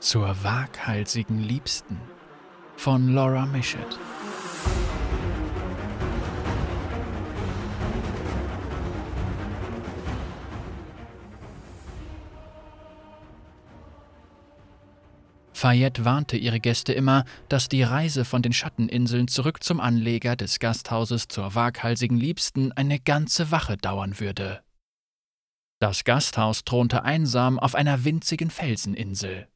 zur waghalsigen Liebsten von Laura Mischett. Fayette warnte ihre Gäste immer, dass die Reise von den Schatteninseln zurück zum Anleger des Gasthauses zur waghalsigen Liebsten eine ganze Wache dauern würde. Das Gasthaus thronte einsam auf einer winzigen Felseninsel.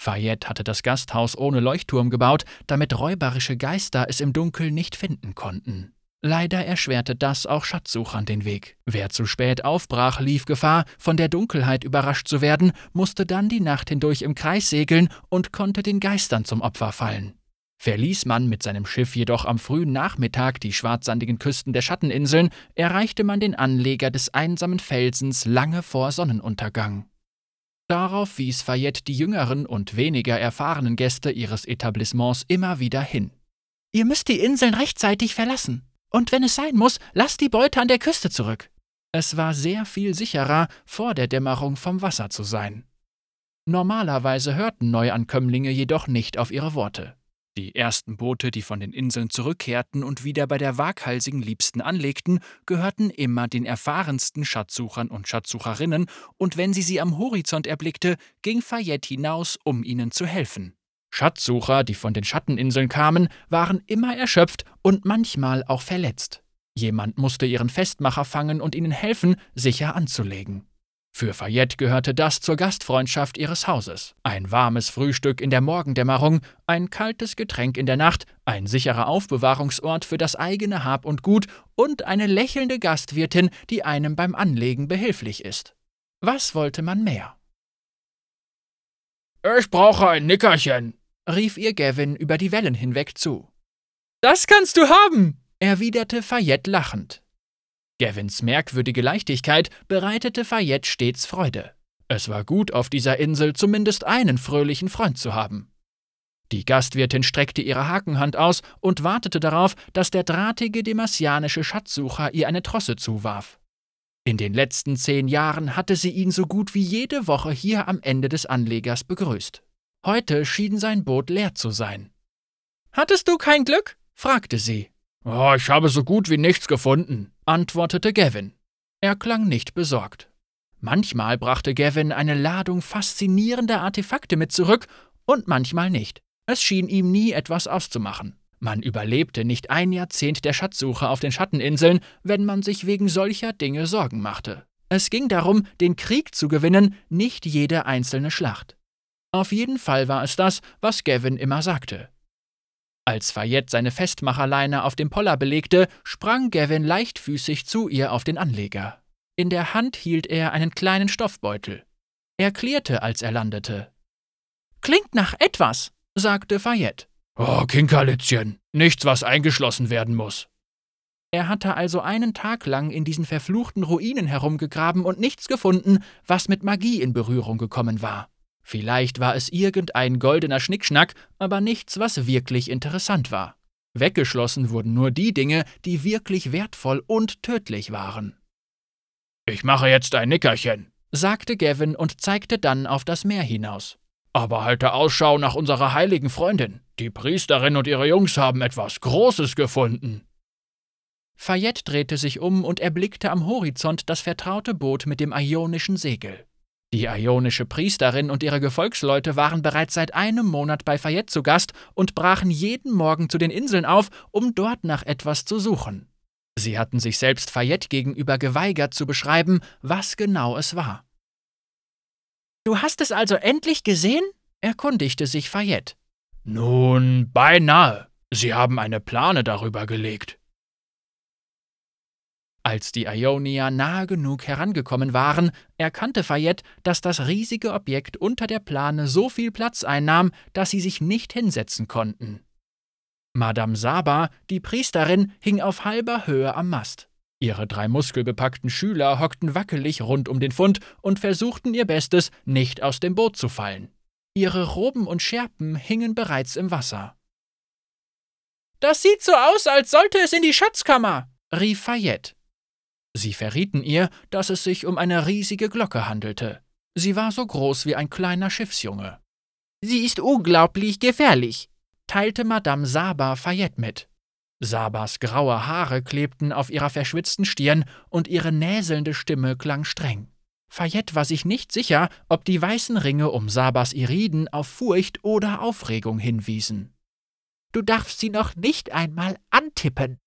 Fayette hatte das Gasthaus ohne Leuchtturm gebaut, damit räuberische Geister es im Dunkeln nicht finden konnten. Leider erschwerte das auch Schatzsuchern den Weg. Wer zu spät aufbrach, lief Gefahr, von der Dunkelheit überrascht zu werden, musste dann die Nacht hindurch im Kreis segeln und konnte den Geistern zum Opfer fallen. Verließ man mit seinem Schiff jedoch am frühen Nachmittag die schwarzsandigen Küsten der Schatteninseln, erreichte man den Anleger des einsamen Felsens lange vor Sonnenuntergang. Darauf wies Fayette die jüngeren und weniger erfahrenen Gäste ihres Etablissements immer wieder hin. Ihr müsst die Inseln rechtzeitig verlassen. Und wenn es sein muss, lasst die Beute an der Küste zurück. Es war sehr viel sicherer, vor der Dämmerung vom Wasser zu sein. Normalerweise hörten Neuankömmlinge jedoch nicht auf ihre Worte. Die ersten Boote, die von den Inseln zurückkehrten und wieder bei der waghalsigen Liebsten anlegten, gehörten immer den erfahrensten Schatzsuchern und Schatzsucherinnen, und wenn sie sie am Horizont erblickte, ging Fayette hinaus, um ihnen zu helfen. Schatzsucher, die von den Schatteninseln kamen, waren immer erschöpft und manchmal auch verletzt. Jemand musste ihren Festmacher fangen und ihnen helfen, sicher anzulegen. Für Fayette gehörte das zur Gastfreundschaft ihres Hauses. Ein warmes Frühstück in der Morgendämmerung, ein kaltes Getränk in der Nacht, ein sicherer Aufbewahrungsort für das eigene Hab und Gut und eine lächelnde Gastwirtin, die einem beim Anlegen behilflich ist. Was wollte man mehr? Ich brauche ein Nickerchen, rief ihr Gavin über die Wellen hinweg zu. Das kannst du haben, erwiderte Fayette lachend. Gavins merkwürdige Leichtigkeit bereitete Fayette stets Freude. Es war gut, auf dieser Insel zumindest einen fröhlichen Freund zu haben. Die Gastwirtin streckte ihre Hakenhand aus und wartete darauf, dass der drahtige demasianische Schatzsucher ihr eine Trosse zuwarf. In den letzten zehn Jahren hatte sie ihn so gut wie jede Woche hier am Ende des Anlegers begrüßt. Heute schien sein Boot leer zu sein. Hattest du kein Glück? fragte sie. Oh, ich habe so gut wie nichts gefunden, antwortete Gavin. Er klang nicht besorgt. Manchmal brachte Gavin eine Ladung faszinierender Artefakte mit zurück und manchmal nicht. Es schien ihm nie etwas auszumachen. Man überlebte nicht ein Jahrzehnt der Schatzsuche auf den Schatteninseln, wenn man sich wegen solcher Dinge Sorgen machte. Es ging darum, den Krieg zu gewinnen, nicht jede einzelne Schlacht. Auf jeden Fall war es das, was Gavin immer sagte. Als Fayette seine Festmacherleine auf dem Poller belegte, sprang Gavin leichtfüßig zu ihr auf den Anleger. In der Hand hielt er einen kleinen Stoffbeutel. Er klirrte, als er landete. Klingt nach etwas, sagte Fayette. Oh, Kinkerlitzchen, nichts, was eingeschlossen werden muss. Er hatte also einen Tag lang in diesen verfluchten Ruinen herumgegraben und nichts gefunden, was mit Magie in Berührung gekommen war. Vielleicht war es irgendein goldener Schnickschnack, aber nichts, was wirklich interessant war. Weggeschlossen wurden nur die Dinge, die wirklich wertvoll und tödlich waren. Ich mache jetzt ein Nickerchen, sagte Gavin und zeigte dann auf das Meer hinaus. Aber halte Ausschau nach unserer heiligen Freundin. Die Priesterin und ihre Jungs haben etwas Großes gefunden. Fayette drehte sich um und erblickte am Horizont das vertraute Boot mit dem ionischen Segel. Die ionische Priesterin und ihre Gefolgsleute waren bereits seit einem Monat bei Fayette zu Gast und brachen jeden Morgen zu den Inseln auf, um dort nach etwas zu suchen. Sie hatten sich selbst Fayette gegenüber geweigert zu beschreiben, was genau es war. Du hast es also endlich gesehen? erkundigte sich Fayette. Nun, beinahe. Sie haben eine Plane darüber gelegt. Als die Ionier nahe genug herangekommen waren, erkannte Fayette, dass das riesige Objekt unter der Plane so viel Platz einnahm, dass sie sich nicht hinsetzen konnten. Madame Saba, die Priesterin, hing auf halber Höhe am Mast. Ihre drei muskelbepackten Schüler hockten wackelig rund um den Fund und versuchten ihr Bestes, nicht aus dem Boot zu fallen. Ihre Roben und Schärpen hingen bereits im Wasser. Das sieht so aus, als sollte es in die Schatzkammer, rief Fayette. Sie verrieten ihr, dass es sich um eine riesige Glocke handelte. Sie war so groß wie ein kleiner Schiffsjunge. Sie ist unglaublich gefährlich, teilte Madame Saba Fayette mit. Sabas graue Haare klebten auf ihrer verschwitzten Stirn und ihre näselnde Stimme klang streng. Fayette war sich nicht sicher, ob die weißen Ringe um Sabas Iriden auf Furcht oder Aufregung hinwiesen. Du darfst sie noch nicht einmal antippen.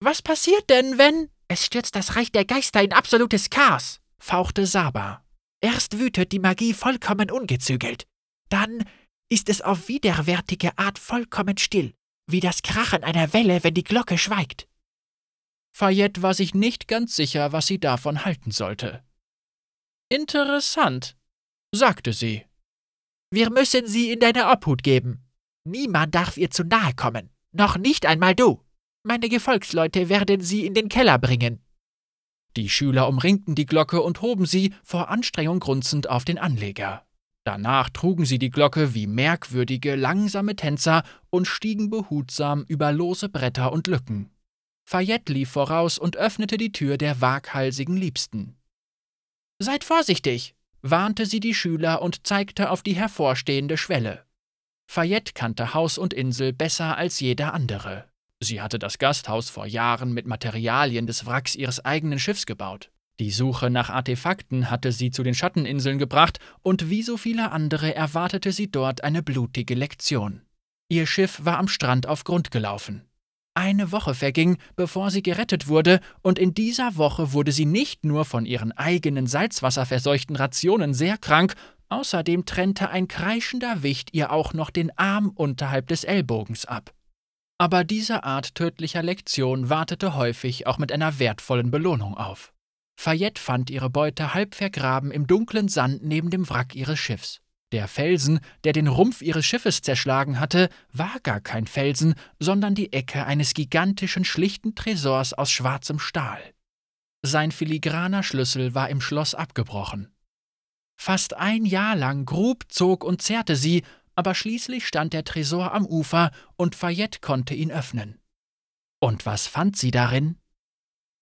Was passiert denn, wenn. Es stürzt das Reich der Geister in absolutes Chaos, fauchte Saba. Erst wütet die Magie vollkommen ungezügelt. Dann ist es auf widerwärtige Art vollkommen still, wie das Krachen einer Welle, wenn die Glocke schweigt. Fayette war sich nicht ganz sicher, was sie davon halten sollte. Interessant, sagte sie. Wir müssen sie in deine Obhut geben. Niemand darf ihr zu nahe kommen, noch nicht einmal du. Meine Gefolgsleute werden sie in den Keller bringen. Die Schüler umringten die Glocke und hoben sie, vor Anstrengung grunzend, auf den Anleger. Danach trugen sie die Glocke wie merkwürdige, langsame Tänzer und stiegen behutsam über lose Bretter und Lücken. Fayette lief voraus und öffnete die Tür der waghalsigen Liebsten. Seid vorsichtig, warnte sie die Schüler und zeigte auf die hervorstehende Schwelle. Fayette kannte Haus und Insel besser als jeder andere. Sie hatte das Gasthaus vor Jahren mit Materialien des Wracks ihres eigenen Schiffs gebaut. Die Suche nach Artefakten hatte sie zu den Schatteninseln gebracht, und wie so viele andere erwartete sie dort eine blutige Lektion. Ihr Schiff war am Strand auf Grund gelaufen. Eine Woche verging, bevor sie gerettet wurde, und in dieser Woche wurde sie nicht nur von ihren eigenen salzwasserverseuchten Rationen sehr krank, außerdem trennte ein kreischender Wicht ihr auch noch den Arm unterhalb des Ellbogens ab. Aber diese Art tödlicher Lektion wartete häufig auch mit einer wertvollen Belohnung auf. Fayette fand ihre Beute halb vergraben im dunklen Sand neben dem Wrack ihres Schiffs. Der Felsen, der den Rumpf ihres Schiffes zerschlagen hatte, war gar kein Felsen, sondern die Ecke eines gigantischen, schlichten Tresors aus schwarzem Stahl. Sein filigraner Schlüssel war im Schloss abgebrochen. Fast ein Jahr lang grub, zog und zerrte sie, aber schließlich stand der Tresor am Ufer und Fayette konnte ihn öffnen. Und was fand sie darin?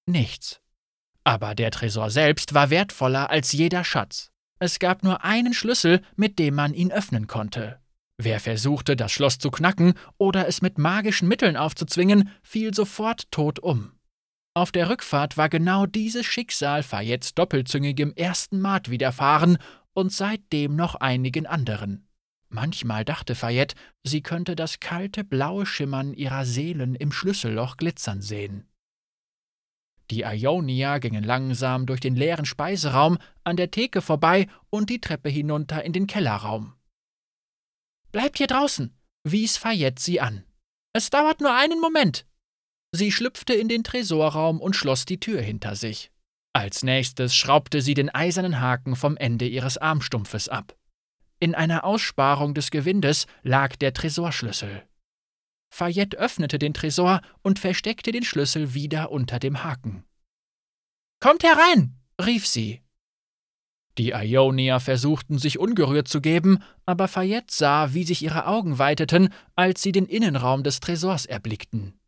Nichts. Aber der Tresor selbst war wertvoller als jeder Schatz. Es gab nur einen Schlüssel, mit dem man ihn öffnen konnte. Wer versuchte, das Schloss zu knacken oder es mit magischen Mitteln aufzuzwingen, fiel sofort tot um. Auf der Rückfahrt war genau dieses Schicksal Fayettes doppelzüngigem ersten Mat widerfahren und seitdem noch einigen anderen. Manchmal dachte Fayette, sie könnte das kalte blaue Schimmern ihrer Seelen im Schlüsselloch glitzern sehen. Die Ionier gingen langsam durch den leeren Speiseraum an der Theke vorbei und die Treppe hinunter in den Kellerraum. Bleibt hier draußen, wies Fayette sie an. Es dauert nur einen Moment. Sie schlüpfte in den Tresorraum und schloss die Tür hinter sich. Als nächstes schraubte sie den eisernen Haken vom Ende ihres Armstumpfes ab. In einer Aussparung des Gewindes lag der Tresorschlüssel. Fayette öffnete den Tresor und versteckte den Schlüssel wieder unter dem Haken. Kommt herein, rief sie. Die Ionier versuchten sich ungerührt zu geben, aber Fayette sah, wie sich ihre Augen weiteten, als sie den Innenraum des Tresors erblickten.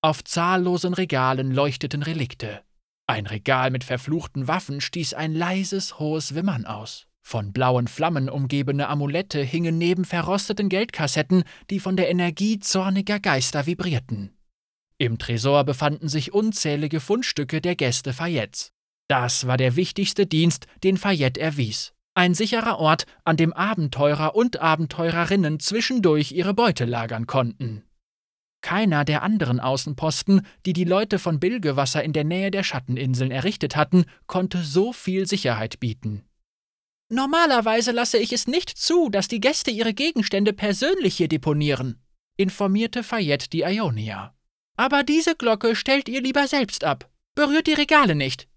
Auf zahllosen Regalen leuchteten Relikte. Ein Regal mit verfluchten Waffen stieß ein leises, hohes Wimmern aus. Von blauen Flammen umgebene Amulette hingen neben verrosteten Geldkassetten, die von der Energie zorniger Geister vibrierten. Im Tresor befanden sich unzählige Fundstücke der Gäste Fayettes. Das war der wichtigste Dienst, den Fayette erwies. Ein sicherer Ort, an dem Abenteurer und Abenteurerinnen zwischendurch ihre Beute lagern konnten. Keiner der anderen Außenposten, die die Leute von Bilgewasser in der Nähe der Schatteninseln errichtet hatten, konnte so viel Sicherheit bieten. Normalerweise lasse ich es nicht zu, dass die Gäste ihre Gegenstände persönlich hier deponieren, informierte Fayette die Ionia. Aber diese Glocke stellt ihr lieber selbst ab. Berührt die Regale nicht.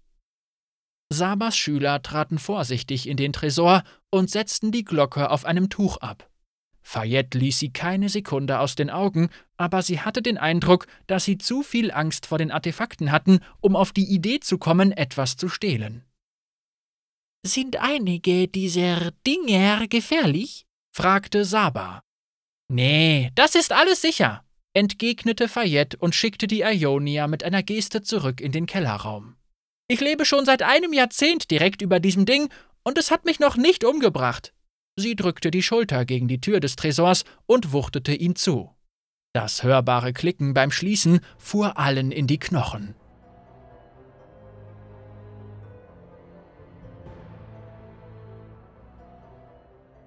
Sabas Schüler traten vorsichtig in den Tresor und setzten die Glocke auf einem Tuch ab. Fayette ließ sie keine Sekunde aus den Augen, aber sie hatte den Eindruck, dass sie zu viel Angst vor den Artefakten hatten, um auf die Idee zu kommen, etwas zu stehlen. Sind einige dieser Dinger gefährlich? fragte Saba. Nee, das ist alles sicher, entgegnete Fayette und schickte die Ionia mit einer Geste zurück in den Kellerraum. Ich lebe schon seit einem Jahrzehnt direkt über diesem Ding und es hat mich noch nicht umgebracht. Sie drückte die Schulter gegen die Tür des Tresors und wuchtete ihn zu. Das hörbare Klicken beim Schließen fuhr allen in die Knochen.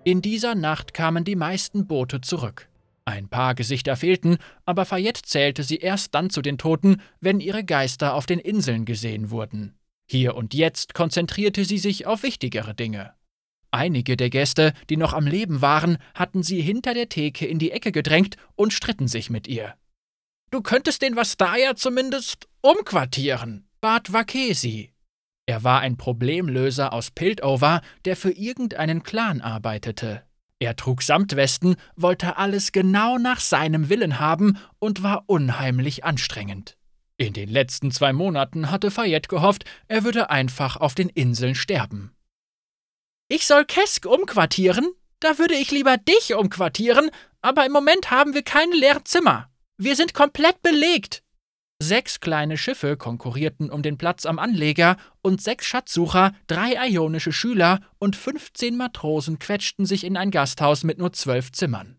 In dieser Nacht kamen die meisten Boote zurück. Ein paar Gesichter fehlten, aber Fayette zählte sie erst dann zu den Toten, wenn ihre Geister auf den Inseln gesehen wurden. Hier und jetzt konzentrierte sie sich auf wichtigere Dinge. Einige der Gäste, die noch am Leben waren, hatten sie hinter der Theke in die Ecke gedrängt und stritten sich mit ihr. Du könntest den Vastaya zumindest umquartieren, bat Vakesi. Er war ein Problemlöser aus Piltover, der für irgendeinen Clan arbeitete. Er trug Samtwesten, wollte alles genau nach seinem Willen haben und war unheimlich anstrengend. In den letzten zwei Monaten hatte Fayette gehofft, er würde einfach auf den Inseln sterben. Ich soll Kesk umquartieren? Da würde ich lieber dich umquartieren, aber im Moment haben wir keine leeren Zimmer. Wir sind komplett belegt. Sechs kleine Schiffe konkurrierten um den Platz am Anleger und sechs Schatzsucher, drei ionische Schüler und 15 Matrosen quetschten sich in ein Gasthaus mit nur zwölf Zimmern.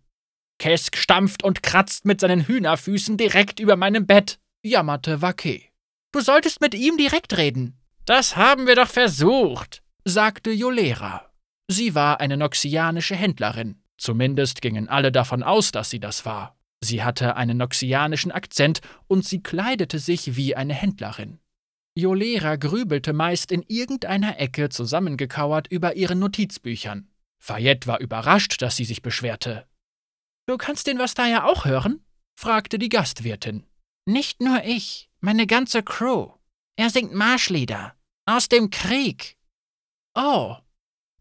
Kesk stampft und kratzt mit seinen Hühnerfüßen direkt über meinem Bett, jammerte Wake. Du solltest mit ihm direkt reden. Das haben wir doch versucht, sagte Jolera. Sie war eine noxianische Händlerin. Zumindest gingen alle davon aus, dass sie das war. Sie hatte einen noxianischen Akzent und sie kleidete sich wie eine Händlerin. Jolera grübelte meist in irgendeiner Ecke zusammengekauert über ihren Notizbüchern. Fayette war überrascht, dass sie sich beschwerte. Du kannst den Vastaya auch hören? fragte die Gastwirtin. Nicht nur ich, meine ganze Crew. Er singt Marschlieder. Aus dem Krieg. Oh,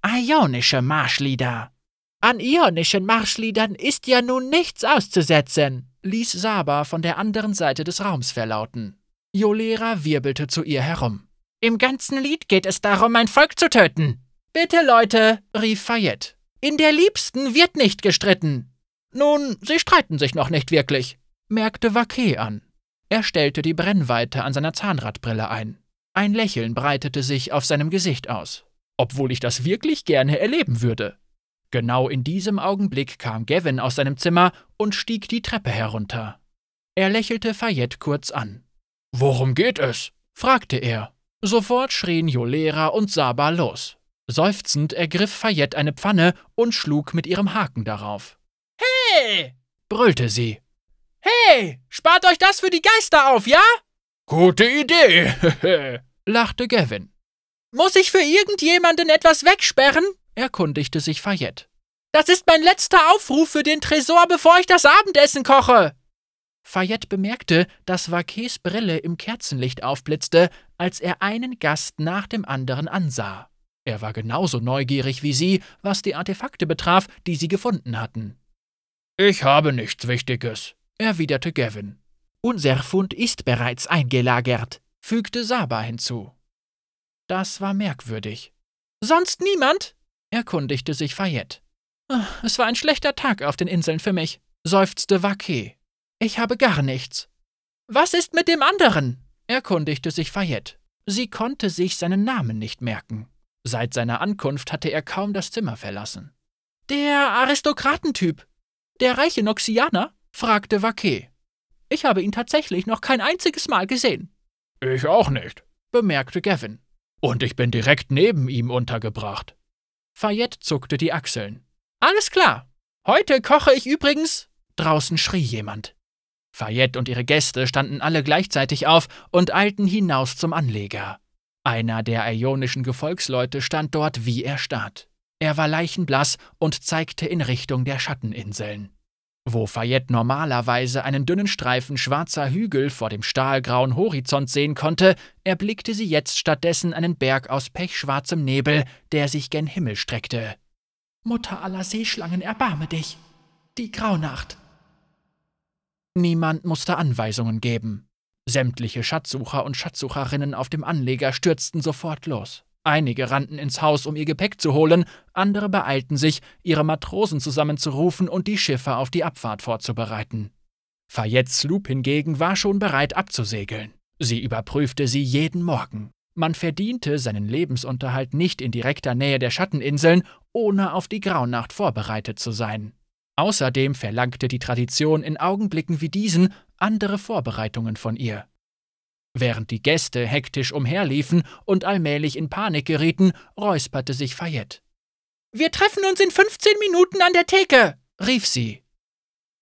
ionische Marschlieder. An ionischen Marschliedern ist ja nun nichts auszusetzen, ließ Saba von der anderen Seite des Raums verlauten. Jolera wirbelte zu ihr herum. Im ganzen Lied geht es darum, mein Volk zu töten. Bitte, Leute, rief Fayette. In der Liebsten wird nicht gestritten. Nun, sie streiten sich noch nicht wirklich, merkte Vaquet an. Er stellte die Brennweite an seiner Zahnradbrille ein. Ein Lächeln breitete sich auf seinem Gesicht aus. Obwohl ich das wirklich gerne erleben würde. Genau in diesem Augenblick kam Gavin aus seinem Zimmer und stieg die Treppe herunter. Er lächelte Fayette kurz an. Worum geht es? fragte er. Sofort schrien Jolera und Saba los. Seufzend ergriff Fayette eine Pfanne und schlug mit ihrem Haken darauf. Hey! brüllte sie. Hey! Spart euch das für die Geister auf, ja? Gute Idee, lachte Gavin. Muss ich für irgendjemanden etwas wegsperren? Erkundigte sich Fayette. Das ist mein letzter Aufruf für den Tresor, bevor ich das Abendessen koche. Fayette bemerkte, dass Vaquets Brille im Kerzenlicht aufblitzte, als er einen Gast nach dem anderen ansah. Er war genauso neugierig wie sie, was die Artefakte betraf, die sie gefunden hatten. Ich habe nichts Wichtiges, erwiderte Gavin. Unser Fund ist bereits eingelagert, fügte Saba hinzu. Das war merkwürdig. Sonst niemand? Erkundigte sich Fayette. Ah, es war ein schlechter Tag auf den Inseln für mich, seufzte Vaquet. Ich habe gar nichts. Was ist mit dem anderen? erkundigte sich Fayette. Sie konnte sich seinen Namen nicht merken. Seit seiner Ankunft hatte er kaum das Zimmer verlassen. Der Aristokratentyp. Der reiche Noxianer? fragte Vaquet. Ich habe ihn tatsächlich noch kein einziges Mal gesehen. Ich auch nicht, bemerkte Gavin. Und ich bin direkt neben ihm untergebracht. Fayette zuckte die Achseln. Alles klar. Heute koche ich übrigens. Draußen schrie jemand. Fayette und ihre Gäste standen alle gleichzeitig auf und eilten hinaus zum Anleger. Einer der ionischen Gefolgsleute stand dort wie erstarrt. Er war leichenblass und zeigte in Richtung der Schatteninseln. Wo Fayette normalerweise einen dünnen Streifen schwarzer Hügel vor dem stahlgrauen Horizont sehen konnte, erblickte sie jetzt stattdessen einen Berg aus pechschwarzem Nebel, der sich gen Himmel streckte. Mutter aller Seeschlangen, erbarme dich! Die Graunacht! Niemand musste Anweisungen geben. Sämtliche Schatzsucher und Schatzsucherinnen auf dem Anleger stürzten sofort los. Einige rannten ins Haus, um ihr Gepäck zu holen, andere beeilten sich, ihre Matrosen zusammenzurufen und die Schiffe auf die Abfahrt vorzubereiten. Fayettes Sloop hingegen war schon bereit abzusegeln. Sie überprüfte sie jeden Morgen. Man verdiente seinen Lebensunterhalt nicht in direkter Nähe der Schatteninseln, ohne auf die Graunacht vorbereitet zu sein. Außerdem verlangte die Tradition in Augenblicken wie diesen andere Vorbereitungen von ihr. Während die Gäste hektisch umherliefen und allmählich in Panik gerieten, räusperte sich Fayette. Wir treffen uns in 15 Minuten an der Theke, rief sie.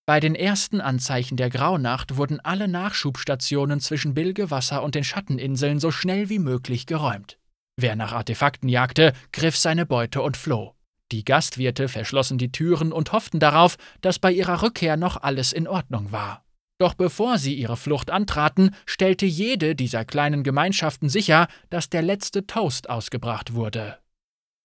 Bei den ersten Anzeichen der Graunacht wurden alle Nachschubstationen zwischen Bilgewasser und den Schatteninseln so schnell wie möglich geräumt. Wer nach Artefakten jagte, griff seine Beute und floh. Die Gastwirte verschlossen die Türen und hofften darauf, dass bei ihrer Rückkehr noch alles in Ordnung war. Doch bevor sie ihre Flucht antraten, stellte jede dieser kleinen Gemeinschaften sicher, dass der letzte Toast ausgebracht wurde.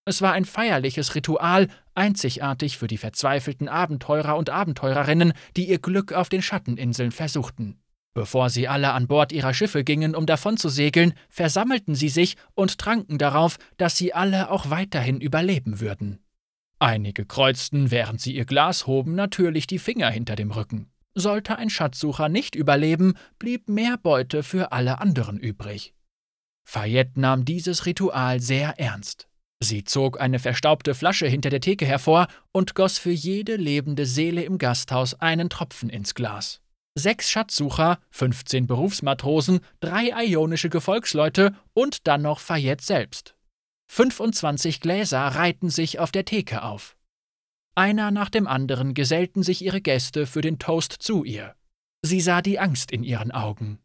Es war ein feierliches Ritual, einzigartig für die verzweifelten Abenteurer und Abenteurerinnen, die ihr Glück auf den Schatteninseln versuchten. Bevor sie alle an Bord ihrer Schiffe gingen, um davon zu segeln, versammelten sie sich und tranken darauf, dass sie alle auch weiterhin überleben würden. Einige kreuzten, während sie ihr Glas hoben, natürlich die Finger hinter dem Rücken. Sollte ein Schatzsucher nicht überleben, blieb mehr Beute für alle anderen übrig. Fayette nahm dieses Ritual sehr ernst. Sie zog eine verstaubte Flasche hinter der Theke hervor und goss für jede lebende Seele im Gasthaus einen Tropfen ins Glas. Sechs Schatzsucher, 15 Berufsmatrosen, drei ionische Gefolgsleute und dann noch Fayette selbst. 25 Gläser reihten sich auf der Theke auf. Einer nach dem anderen gesellten sich ihre Gäste für den Toast zu ihr. Sie sah die Angst in ihren Augen.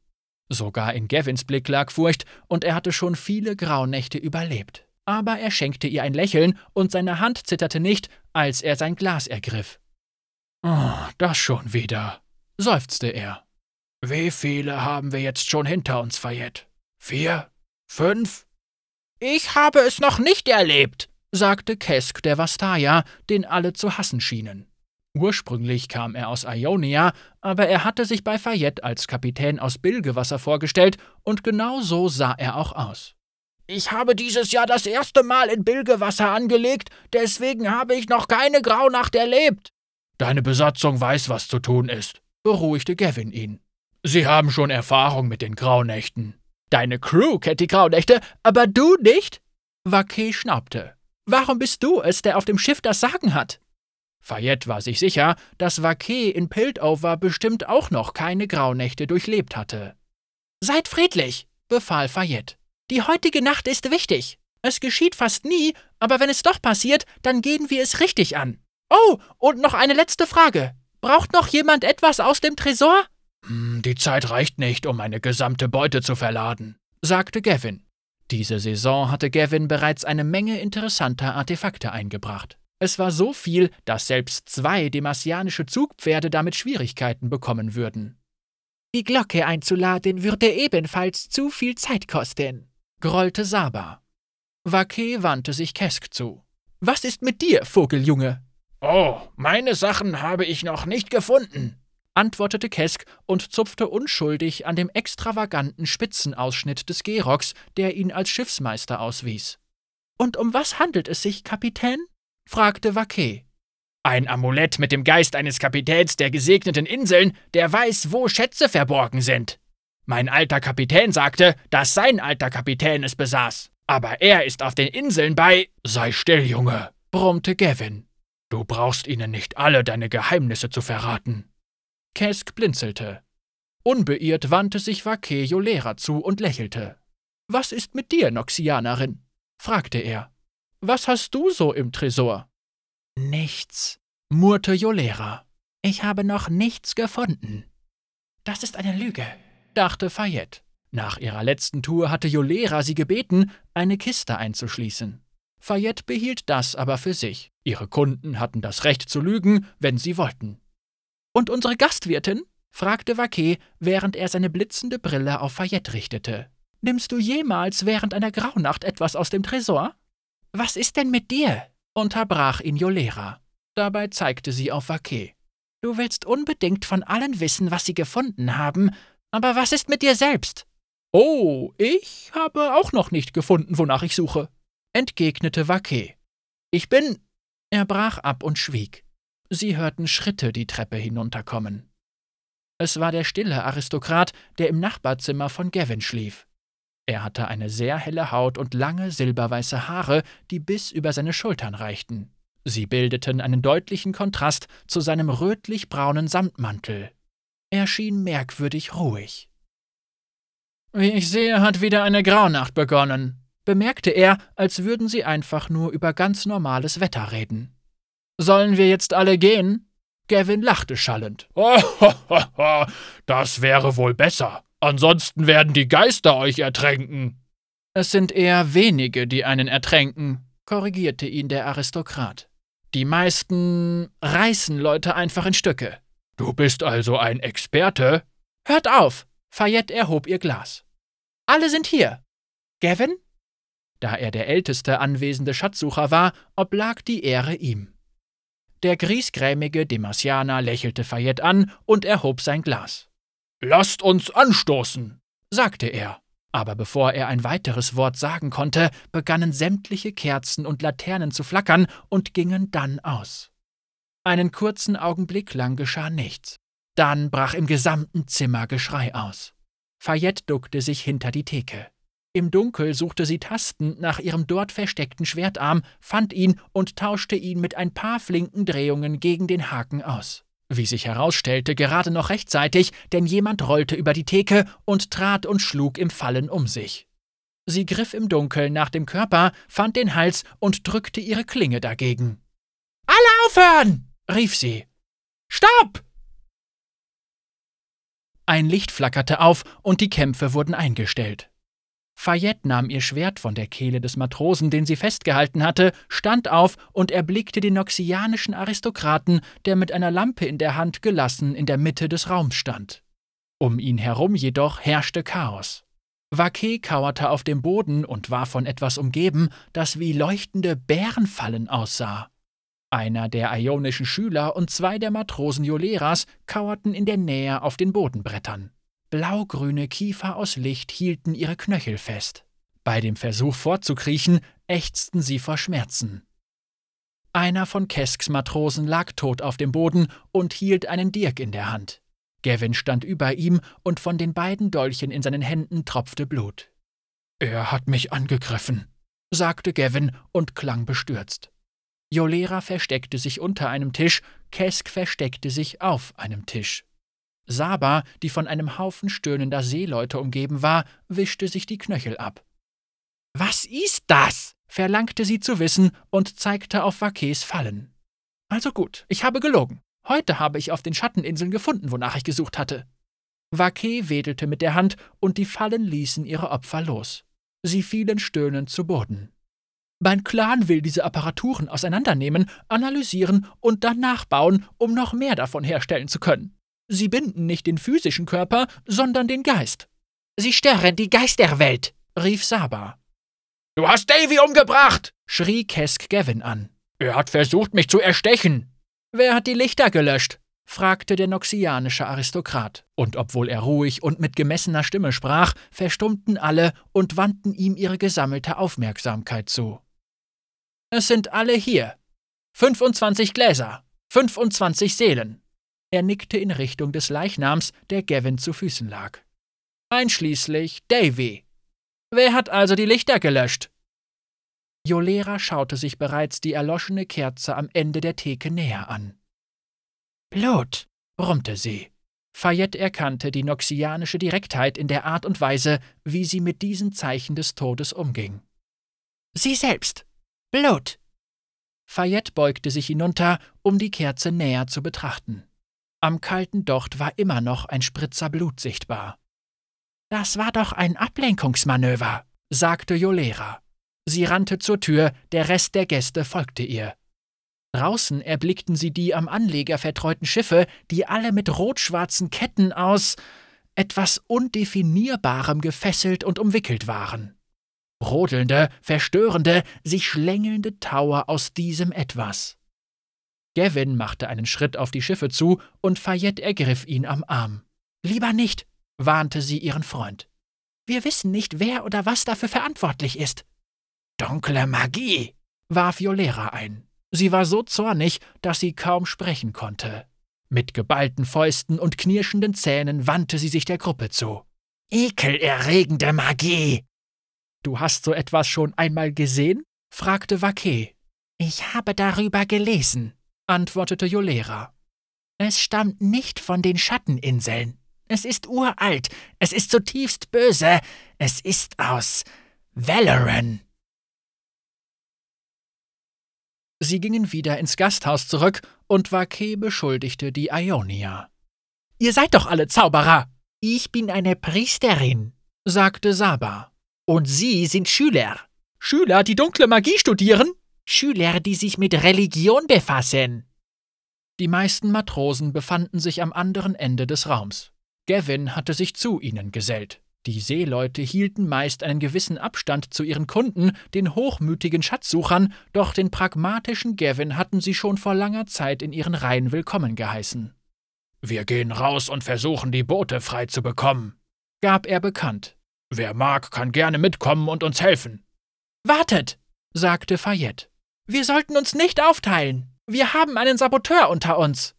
Sogar in Gavins Blick lag Furcht, und er hatte schon viele Graunächte überlebt. Aber er schenkte ihr ein Lächeln, und seine Hand zitterte nicht, als er sein Glas ergriff. Oh, das schon wieder, seufzte er. Wie viele haben wir jetzt schon hinter uns, Fayette? Vier? Fünf? Ich habe es noch nicht erlebt, sagte Kesk der Vastaya, den alle zu hassen schienen. Ursprünglich kam er aus Ionia, aber er hatte sich bei Fayette als Kapitän aus Bilgewasser vorgestellt, und genau so sah er auch aus. Ich habe dieses Jahr das erste Mal in Bilgewasser angelegt, deswegen habe ich noch keine Graunacht erlebt. Deine Besatzung weiß, was zu tun ist, beruhigte Gavin ihn. Sie haben schon Erfahrung mit den Graunächten. Deine Crew kennt die Graunächte, aber du nicht? Wake schnaubte. Warum bist du es, der auf dem Schiff das Sagen hat? Fayette war sich sicher, dass Wake in Piltover bestimmt auch noch keine Graunächte durchlebt hatte. Seid friedlich, befahl Fayette. Die heutige Nacht ist wichtig. Es geschieht fast nie, aber wenn es doch passiert, dann gehen wir es richtig an. Oh, und noch eine letzte Frage. Braucht noch jemand etwas aus dem Tresor? Hm, die Zeit reicht nicht, um eine gesamte Beute zu verladen, sagte Gavin. Diese Saison hatte Gavin bereits eine Menge interessanter Artefakte eingebracht. Es war so viel, dass selbst zwei demasianische Zugpferde damit Schwierigkeiten bekommen würden. Die Glocke einzuladen würde ebenfalls zu viel Zeit kosten, grollte Saba. Wake wandte sich Kesk zu. Was ist mit dir, Vogeljunge? Oh, meine Sachen habe ich noch nicht gefunden, antwortete Kesk und zupfte unschuldig an dem extravaganten Spitzenausschnitt des Geroks, der ihn als Schiffsmeister auswies. Und um was handelt es sich, Kapitän? fragte Wake. Ein Amulett mit dem Geist eines Kapitäns der gesegneten Inseln, der weiß, wo Schätze verborgen sind. Mein alter Kapitän sagte, dass sein alter Kapitän es besaß. Aber er ist auf den Inseln bei. Sei still, Junge, brummte Gavin. Du brauchst ihnen nicht alle deine Geheimnisse zu verraten. Kesk blinzelte. Unbeirrt wandte sich Wake Yolera zu und lächelte. Was ist mit dir, Noxianerin? fragte er. Was hast du so im Tresor? Nichts, murrte Yolera. Ich habe noch nichts gefunden. Das ist eine Lüge, dachte Fayette. Nach ihrer letzten Tour hatte Yolera sie gebeten, eine Kiste einzuschließen. Fayette behielt das aber für sich. Ihre Kunden hatten das Recht zu lügen, wenn sie wollten. Und unsere Gastwirtin? fragte Vaquet, während er seine blitzende Brille auf Fayette richtete. Nimmst du jemals während einer Graunacht etwas aus dem Tresor? Was ist denn mit dir? unterbrach ihn Jolera. Dabei zeigte sie auf Vaquet. Du willst unbedingt von allen wissen, was sie gefunden haben, aber was ist mit dir selbst? Oh, ich habe auch noch nicht gefunden, wonach ich suche, entgegnete Vaquet. Ich bin. Er brach ab und schwieg. Sie hörten Schritte die Treppe hinunterkommen. Es war der stille Aristokrat, der im Nachbarzimmer von Gavin schlief. Er hatte eine sehr helle Haut und lange silberweiße Haare, die bis über seine Schultern reichten. Sie bildeten einen deutlichen Kontrast zu seinem rötlich-braunen Samtmantel. Er schien merkwürdig ruhig. Wie ich sehe, hat wieder eine Graunacht begonnen, bemerkte er, als würden sie einfach nur über ganz normales Wetter reden. Sollen wir jetzt alle gehen? Gavin lachte schallend. das wäre wohl besser. Ansonsten werden die Geister euch ertränken. Es sind eher wenige, die einen ertränken, korrigierte ihn der Aristokrat. Die meisten reißen Leute einfach in Stücke. Du bist also ein Experte? Hört auf! Fayette erhob ihr Glas. Alle sind hier. Gavin? Da er der älteste anwesende Schatzsucher war, oblag die Ehre ihm. Der griesgrämige Demasianer lächelte Fayette an und erhob sein Glas. Lasst uns anstoßen, sagte er. Aber bevor er ein weiteres Wort sagen konnte, begannen sämtliche Kerzen und Laternen zu flackern und gingen dann aus. Einen kurzen Augenblick lang geschah nichts. Dann brach im gesamten Zimmer Geschrei aus. Fayette duckte sich hinter die Theke. Im Dunkel suchte sie tastend nach ihrem dort versteckten Schwertarm, fand ihn und tauschte ihn mit ein paar flinken Drehungen gegen den Haken aus. Wie sich herausstellte, gerade noch rechtzeitig, denn jemand rollte über die Theke und trat und schlug im Fallen um sich. Sie griff im Dunkeln nach dem Körper, fand den Hals und drückte ihre Klinge dagegen. Alle aufhören! rief sie. Stopp! Ein Licht flackerte auf und die Kämpfe wurden eingestellt. Fayette nahm ihr Schwert von der Kehle des Matrosen, den sie festgehalten hatte, stand auf und erblickte den noxianischen Aristokraten, der mit einer Lampe in der Hand gelassen in der Mitte des Raums stand. Um ihn herum jedoch herrschte Chaos. Vaquet kauerte auf dem Boden und war von etwas umgeben, das wie leuchtende Bärenfallen aussah. Einer der ionischen Schüler und zwei der Matrosen Joleras kauerten in der Nähe auf den Bodenbrettern. Blaugrüne Kiefer aus Licht hielten ihre Knöchel fest. Bei dem Versuch fortzukriechen, ächzten sie vor Schmerzen. Einer von Kesks Matrosen lag tot auf dem Boden und hielt einen Dirk in der Hand. Gavin stand über ihm und von den beiden Dolchen in seinen Händen tropfte Blut. Er hat mich angegriffen, sagte Gavin und klang bestürzt. Jolera versteckte sich unter einem Tisch, Kesk versteckte sich auf einem Tisch. Saba, die von einem Haufen stöhnender Seeleute umgeben war, wischte sich die Knöchel ab. Was ist das? verlangte sie zu wissen und zeigte auf Vakes Fallen. Also gut, ich habe gelogen. Heute habe ich auf den Schatteninseln gefunden, wonach ich gesucht hatte. Vake wedelte mit der Hand und die Fallen ließen ihre Opfer los. Sie fielen stöhnend zu Boden. Mein Clan will diese Apparaturen auseinandernehmen, analysieren und dann nachbauen, um noch mehr davon herstellen zu können. Sie binden nicht den physischen Körper, sondern den Geist. Sie stören die Geisterwelt, rief Saba. Du hast Davy umgebracht, schrie Kesk Gavin an. Er hat versucht, mich zu erstechen. Wer hat die Lichter gelöscht? fragte der noxianische Aristokrat. Und obwohl er ruhig und mit gemessener Stimme sprach, verstummten alle und wandten ihm ihre gesammelte Aufmerksamkeit zu. Es sind alle hier. 25 Gläser, 25 Seelen, er nickte in Richtung des Leichnams, der Gavin zu Füßen lag. Einschließlich Davy. Wer hat also die Lichter gelöscht? Jolera schaute sich bereits die erloschene Kerze am Ende der Theke näher an. Blut, brummte sie. Fayette erkannte die noxianische Direktheit in der Art und Weise, wie sie mit diesen Zeichen des Todes umging. Sie selbst. Blut. Fayette beugte sich hinunter, um die Kerze näher zu betrachten. Am kalten Docht war immer noch ein Spritzer Blut sichtbar. Das war doch ein Ablenkungsmanöver, sagte Jolera. Sie rannte zur Tür, der Rest der Gäste folgte ihr. Draußen erblickten sie die am Anleger vertreuten Schiffe, die alle mit rot-schwarzen Ketten aus etwas Undefinierbarem gefesselt und umwickelt waren. Rodelnde, verstörende, sich schlängelnde Tauer aus diesem Etwas. Gavin machte einen Schritt auf die Schiffe zu und Fayette ergriff ihn am Arm. Lieber nicht, warnte sie ihren Freund. Wir wissen nicht, wer oder was dafür verantwortlich ist. Dunkle Magie, warf Jolera ein. Sie war so zornig, dass sie kaum sprechen konnte. Mit geballten Fäusten und knirschenden Zähnen wandte sie sich der Gruppe zu. Ekelerregende Magie, Du hast so etwas schon einmal gesehen? fragte Vaquet. Ich habe darüber gelesen, antwortete Jolera. Es stammt nicht von den Schatteninseln. Es ist uralt, es ist zutiefst böse, es ist aus Valoran. Sie gingen wieder ins Gasthaus zurück, und Vaquet beschuldigte die Ionia. Ihr seid doch alle Zauberer. Ich bin eine Priesterin, sagte Saba. Und Sie sind Schüler. Schüler, die dunkle Magie studieren? Schüler, die sich mit Religion befassen. Die meisten Matrosen befanden sich am anderen Ende des Raums. Gavin hatte sich zu ihnen gesellt. Die Seeleute hielten meist einen gewissen Abstand zu ihren Kunden, den hochmütigen Schatzsuchern, doch den pragmatischen Gavin hatten sie schon vor langer Zeit in ihren Reihen willkommen geheißen. Wir gehen raus und versuchen, die Boote frei zu bekommen, gab er bekannt. Wer mag, kann gerne mitkommen und uns helfen. Wartet, sagte Fayette. Wir sollten uns nicht aufteilen. Wir haben einen Saboteur unter uns.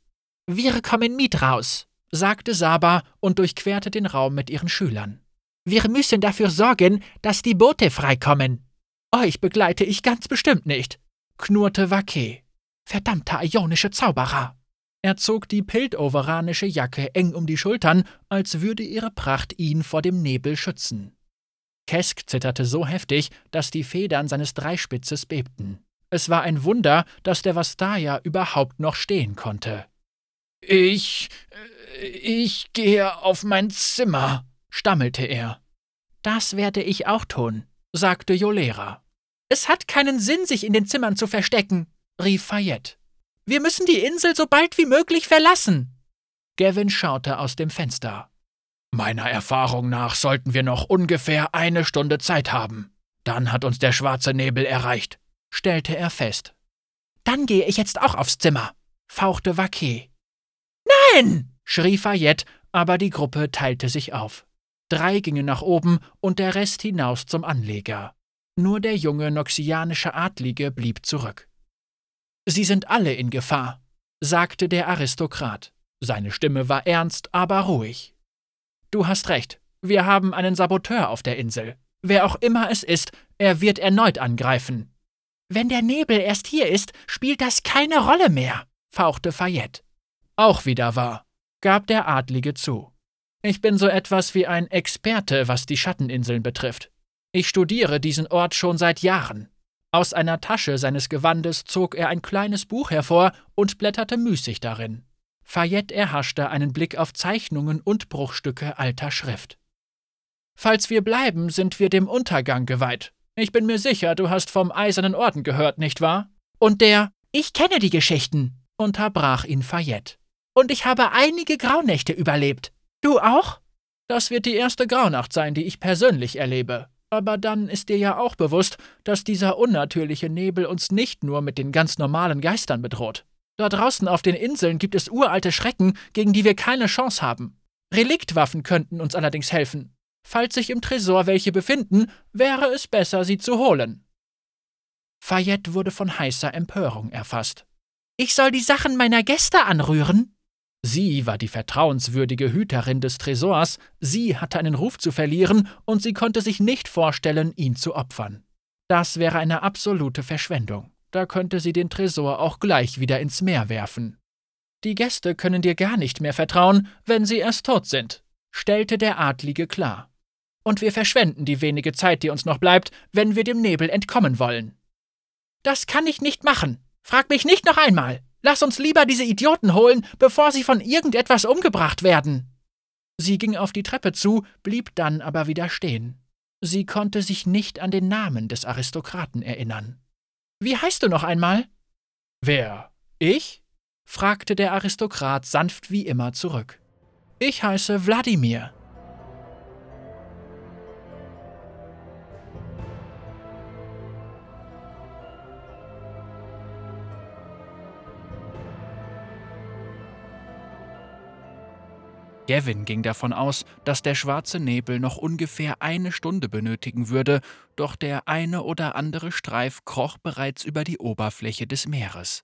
Wir kommen mit raus, sagte Saba und durchquerte den Raum mit ihren Schülern. Wir müssen dafür sorgen, dass die Boote freikommen. Euch begleite ich ganz bestimmt nicht, knurrte Vaquet. Verdammter ionische Zauberer. Er zog die piltoveranische Jacke eng um die Schultern, als würde ihre Pracht ihn vor dem Nebel schützen. Kesk zitterte so heftig, dass die Federn seines Dreispitzes bebten. Es war ein Wunder, dass der Vastaya überhaupt noch stehen konnte. Ich. ich gehe auf mein Zimmer, stammelte er. Das werde ich auch tun, sagte Jolera. Es hat keinen Sinn, sich in den Zimmern zu verstecken, rief Fayette. Wir müssen die Insel so bald wie möglich verlassen. Gavin schaute aus dem Fenster. Meiner Erfahrung nach sollten wir noch ungefähr eine Stunde Zeit haben. Dann hat uns der schwarze Nebel erreicht, stellte er fest. Dann gehe ich jetzt auch aufs Zimmer, fauchte Vaquet. Nein! schrie Fayette, aber die Gruppe teilte sich auf. Drei gingen nach oben und der Rest hinaus zum Anleger. Nur der junge noxianische Adlige blieb zurück. Sie sind alle in Gefahr, sagte der Aristokrat. Seine Stimme war ernst, aber ruhig. Du hast recht, wir haben einen Saboteur auf der Insel. Wer auch immer es ist, er wird erneut angreifen. Wenn der Nebel erst hier ist, spielt das keine Rolle mehr, fauchte Fayette. Auch wieder wahr, gab der Adlige zu. Ich bin so etwas wie ein Experte, was die Schatteninseln betrifft. Ich studiere diesen Ort schon seit Jahren. Aus einer Tasche seines Gewandes zog er ein kleines Buch hervor und blätterte müßig darin. Fayette erhaschte einen Blick auf Zeichnungen und Bruchstücke alter Schrift. Falls wir bleiben, sind wir dem Untergang geweiht. Ich bin mir sicher, du hast vom Eisernen Orden gehört, nicht wahr? Und der Ich kenne die Geschichten, unterbrach ihn Fayette. Und ich habe einige Graunächte überlebt. Du auch? Das wird die erste Graunacht sein, die ich persönlich erlebe. Aber dann ist dir ja auch bewusst, dass dieser unnatürliche Nebel uns nicht nur mit den ganz normalen Geistern bedroht. Da draußen auf den Inseln gibt es uralte Schrecken, gegen die wir keine Chance haben. Reliktwaffen könnten uns allerdings helfen. Falls sich im Tresor welche befinden, wäre es besser, sie zu holen. Fayette wurde von heißer Empörung erfasst. Ich soll die Sachen meiner Gäste anrühren? Sie war die vertrauenswürdige Hüterin des Tresors, sie hatte einen Ruf zu verlieren, und sie konnte sich nicht vorstellen, ihn zu opfern. Das wäre eine absolute Verschwendung. Da könnte sie den Tresor auch gleich wieder ins Meer werfen. Die Gäste können dir gar nicht mehr vertrauen, wenn sie erst tot sind, stellte der Adlige klar. Und wir verschwenden die wenige Zeit, die uns noch bleibt, wenn wir dem Nebel entkommen wollen. Das kann ich nicht machen. Frag mich nicht noch einmal. Lass uns lieber diese Idioten holen, bevor sie von irgendetwas umgebracht werden. Sie ging auf die Treppe zu, blieb dann aber wieder stehen. Sie konnte sich nicht an den Namen des Aristokraten erinnern. Wie heißt du noch einmal? Wer? Ich? fragte der Aristokrat sanft wie immer zurück. Ich heiße Wladimir. Gavin ging davon aus, dass der schwarze Nebel noch ungefähr eine Stunde benötigen würde, doch der eine oder andere Streif kroch bereits über die Oberfläche des Meeres.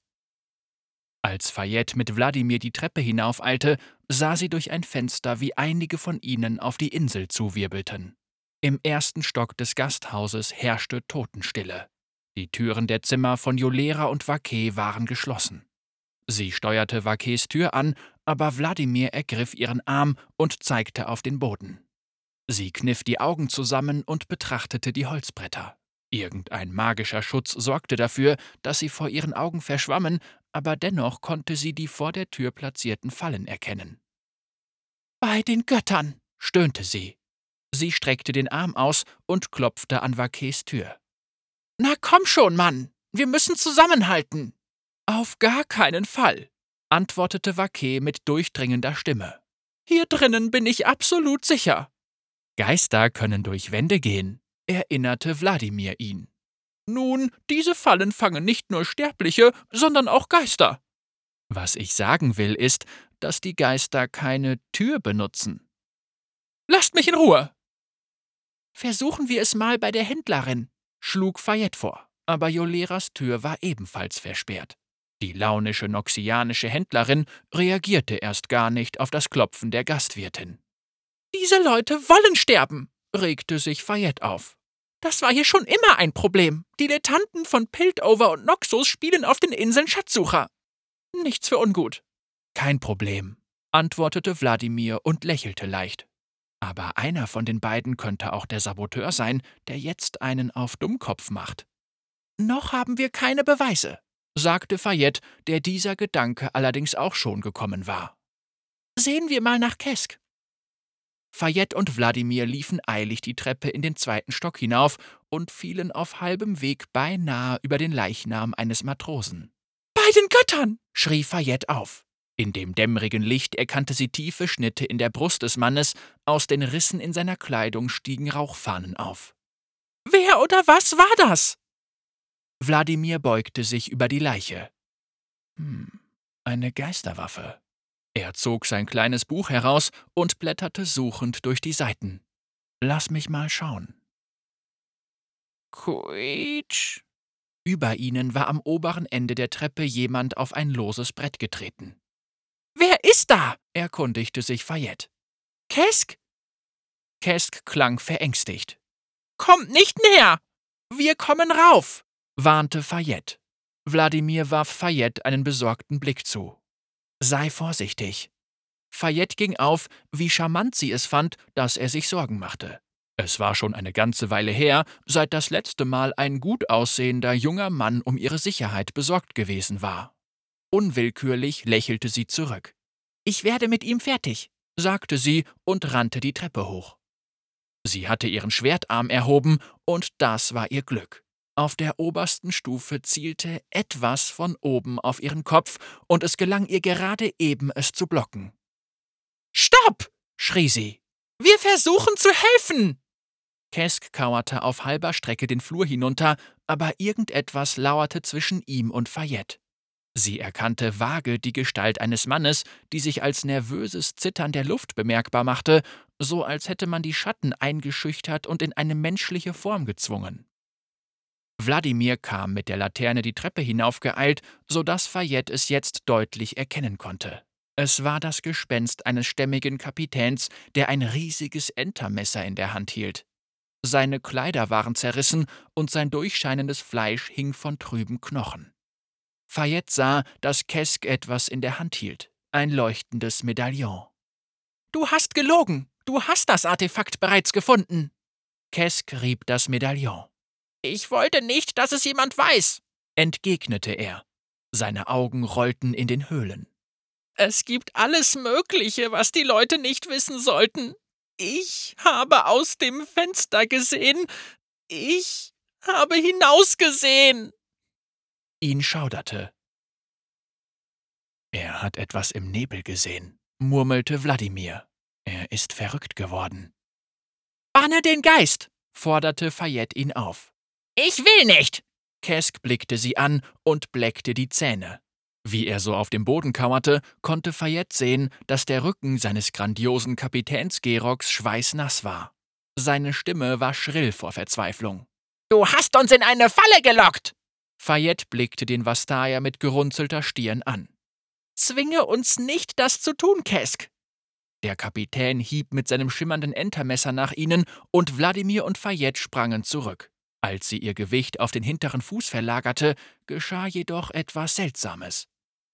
Als Fayette mit Wladimir die Treppe hinaufeilte, sah sie durch ein Fenster, wie einige von ihnen auf die Insel zuwirbelten. Im ersten Stock des Gasthauses herrschte Totenstille. Die Türen der Zimmer von Jolera und Vaquet waren geschlossen. Sie steuerte Vaquets Tür an, aber Wladimir ergriff ihren Arm und zeigte auf den Boden. Sie kniff die Augen zusammen und betrachtete die Holzbretter. Irgendein magischer Schutz sorgte dafür, dass sie vor ihren Augen verschwammen, aber dennoch konnte sie die vor der Tür platzierten Fallen erkennen. Bei den Göttern, stöhnte sie. Sie streckte den Arm aus und klopfte an Vaquets Tür. Na komm schon, Mann, wir müssen zusammenhalten. Auf gar keinen Fall, antwortete Vaquet mit durchdringender Stimme. Hier drinnen bin ich absolut sicher. Geister können durch Wände gehen, erinnerte Wladimir ihn. Nun, diese Fallen fangen nicht nur Sterbliche, sondern auch Geister. Was ich sagen will, ist, dass die Geister keine Tür benutzen. Lasst mich in Ruhe! Versuchen wir es mal bei der Händlerin, schlug Fayette vor, aber Joleras Tür war ebenfalls versperrt. Die launische noxianische Händlerin reagierte erst gar nicht auf das Klopfen der Gastwirtin. Diese Leute wollen sterben, regte sich Fayette auf. Das war hier schon immer ein Problem. Dilettanten von Piltover und Noxus spielen auf den Inseln Schatzsucher. Nichts für ungut. Kein Problem, antwortete Wladimir und lächelte leicht. Aber einer von den beiden könnte auch der Saboteur sein, der jetzt einen auf Dummkopf macht. Noch haben wir keine Beweise, sagte Fayette, der dieser Gedanke allerdings auch schon gekommen war. Sehen wir mal nach Kesk. Fayette und Wladimir liefen eilig die Treppe in den zweiten Stock hinauf und fielen auf halbem Weg beinahe über den Leichnam eines Matrosen. Bei den Göttern! schrie Fayette auf. In dem dämmerigen Licht erkannte sie tiefe Schnitte in der Brust des Mannes, aus den Rissen in seiner Kleidung stiegen Rauchfahnen auf. Wer oder was war das? Wladimir beugte sich über die Leiche. Hm, eine Geisterwaffe. Er zog sein kleines Buch heraus und blätterte suchend durch die Seiten. Lass mich mal schauen. Quietsch. Über ihnen war am oberen Ende der Treppe jemand auf ein loses Brett getreten. Wer ist da? erkundigte sich Fayette. Kesk? Kesk klang verängstigt. Kommt nicht näher! Wir kommen rauf! Warnte Fayette. Wladimir warf Fayette einen besorgten Blick zu. Sei vorsichtig. Fayette ging auf, wie charmant sie es fand, dass er sich Sorgen machte. Es war schon eine ganze Weile her, seit das letzte Mal ein gut aussehender junger Mann um ihre Sicherheit besorgt gewesen war. Unwillkürlich lächelte sie zurück. Ich werde mit ihm fertig, sagte sie und rannte die Treppe hoch. Sie hatte ihren Schwertarm erhoben, und das war ihr Glück. Auf der obersten Stufe zielte etwas von oben auf ihren Kopf, und es gelang ihr gerade eben, es zu blocken. Stopp! schrie sie. Wir versuchen zu helfen! Kesk kauerte auf halber Strecke den Flur hinunter, aber irgendetwas lauerte zwischen ihm und Fayette. Sie erkannte vage die Gestalt eines Mannes, die sich als nervöses Zittern der Luft bemerkbar machte, so als hätte man die Schatten eingeschüchtert und in eine menschliche Form gezwungen. Wladimir kam mit der Laterne die Treppe hinaufgeeilt, so dass Fayette es jetzt deutlich erkennen konnte. Es war das Gespenst eines stämmigen Kapitäns, der ein riesiges Entermesser in der Hand hielt. Seine Kleider waren zerrissen und sein durchscheinendes Fleisch hing von trüben Knochen. Fayette sah, dass Kesk etwas in der Hand hielt, ein leuchtendes Medaillon. Du hast gelogen, du hast das Artefakt bereits gefunden. Kesk rieb das Medaillon. Ich wollte nicht, dass es jemand weiß, entgegnete er. Seine Augen rollten in den Höhlen. Es gibt alles Mögliche, was die Leute nicht wissen sollten. Ich habe aus dem Fenster gesehen. Ich habe hinausgesehen ihn schauderte. Er hat etwas im Nebel gesehen, murmelte Wladimir. Er ist verrückt geworden. Banne den Geist, forderte Fayette ihn auf. Ich will nicht! Kesk blickte sie an und bleckte die Zähne. Wie er so auf dem Boden kauerte, konnte Fayette sehen, dass der Rücken seines grandiosen Kapitäns Gerox schweißnass war. Seine Stimme war schrill vor Verzweiflung. Du hast uns in eine Falle gelockt! Fayette blickte den Vastaya mit gerunzelter Stirn an. Zwinge uns nicht, das zu tun, Kesk. Der Kapitän hieb mit seinem schimmernden Entermesser nach ihnen und Wladimir und Fayette sprangen zurück. Als sie ihr Gewicht auf den hinteren Fuß verlagerte, geschah jedoch etwas Seltsames.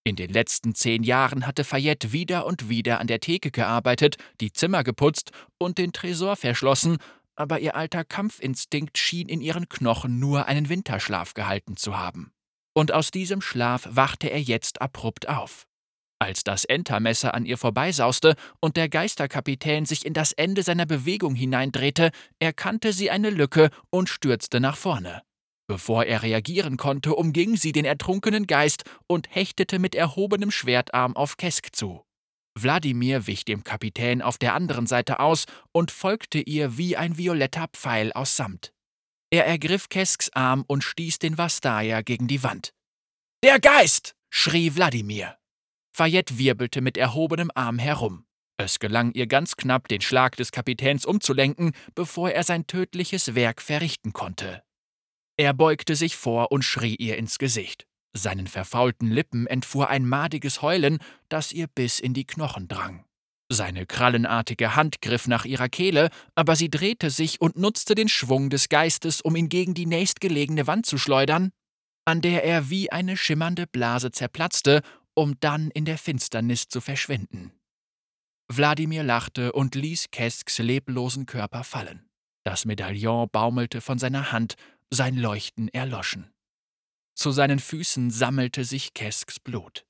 In den letzten zehn Jahren hatte Fayette wieder und wieder an der Theke gearbeitet, die Zimmer geputzt und den Tresor verschlossen, aber ihr alter Kampfinstinkt schien in ihren Knochen nur einen Winterschlaf gehalten zu haben. Und aus diesem Schlaf wachte er jetzt abrupt auf. Als das Entermesser an ihr vorbeisauste und der Geisterkapitän sich in das Ende seiner Bewegung hineindrehte, erkannte sie eine Lücke und stürzte nach vorne. Bevor er reagieren konnte, umging sie den ertrunkenen Geist und hechtete mit erhobenem Schwertarm auf Kesk zu. Wladimir wich dem Kapitän auf der anderen Seite aus und folgte ihr wie ein violetter Pfeil aus Samt. Er ergriff Kesks Arm und stieß den Vastaya gegen die Wand. Der Geist! schrie Wladimir. Fayette wirbelte mit erhobenem Arm herum. Es gelang ihr ganz knapp, den Schlag des Kapitäns umzulenken, bevor er sein tödliches Werk verrichten konnte. Er beugte sich vor und schrie ihr ins Gesicht. Seinen verfaulten Lippen entfuhr ein madiges Heulen, das ihr bis in die Knochen drang. Seine krallenartige Hand griff nach ihrer Kehle, aber sie drehte sich und nutzte den Schwung des Geistes, um ihn gegen die nächstgelegene Wand zu schleudern, an der er wie eine schimmernde Blase zerplatzte um dann in der Finsternis zu verschwinden. Wladimir lachte und ließ Kesks leblosen Körper fallen. Das Medaillon baumelte von seiner Hand, sein Leuchten erloschen. Zu seinen Füßen sammelte sich Kesks Blut.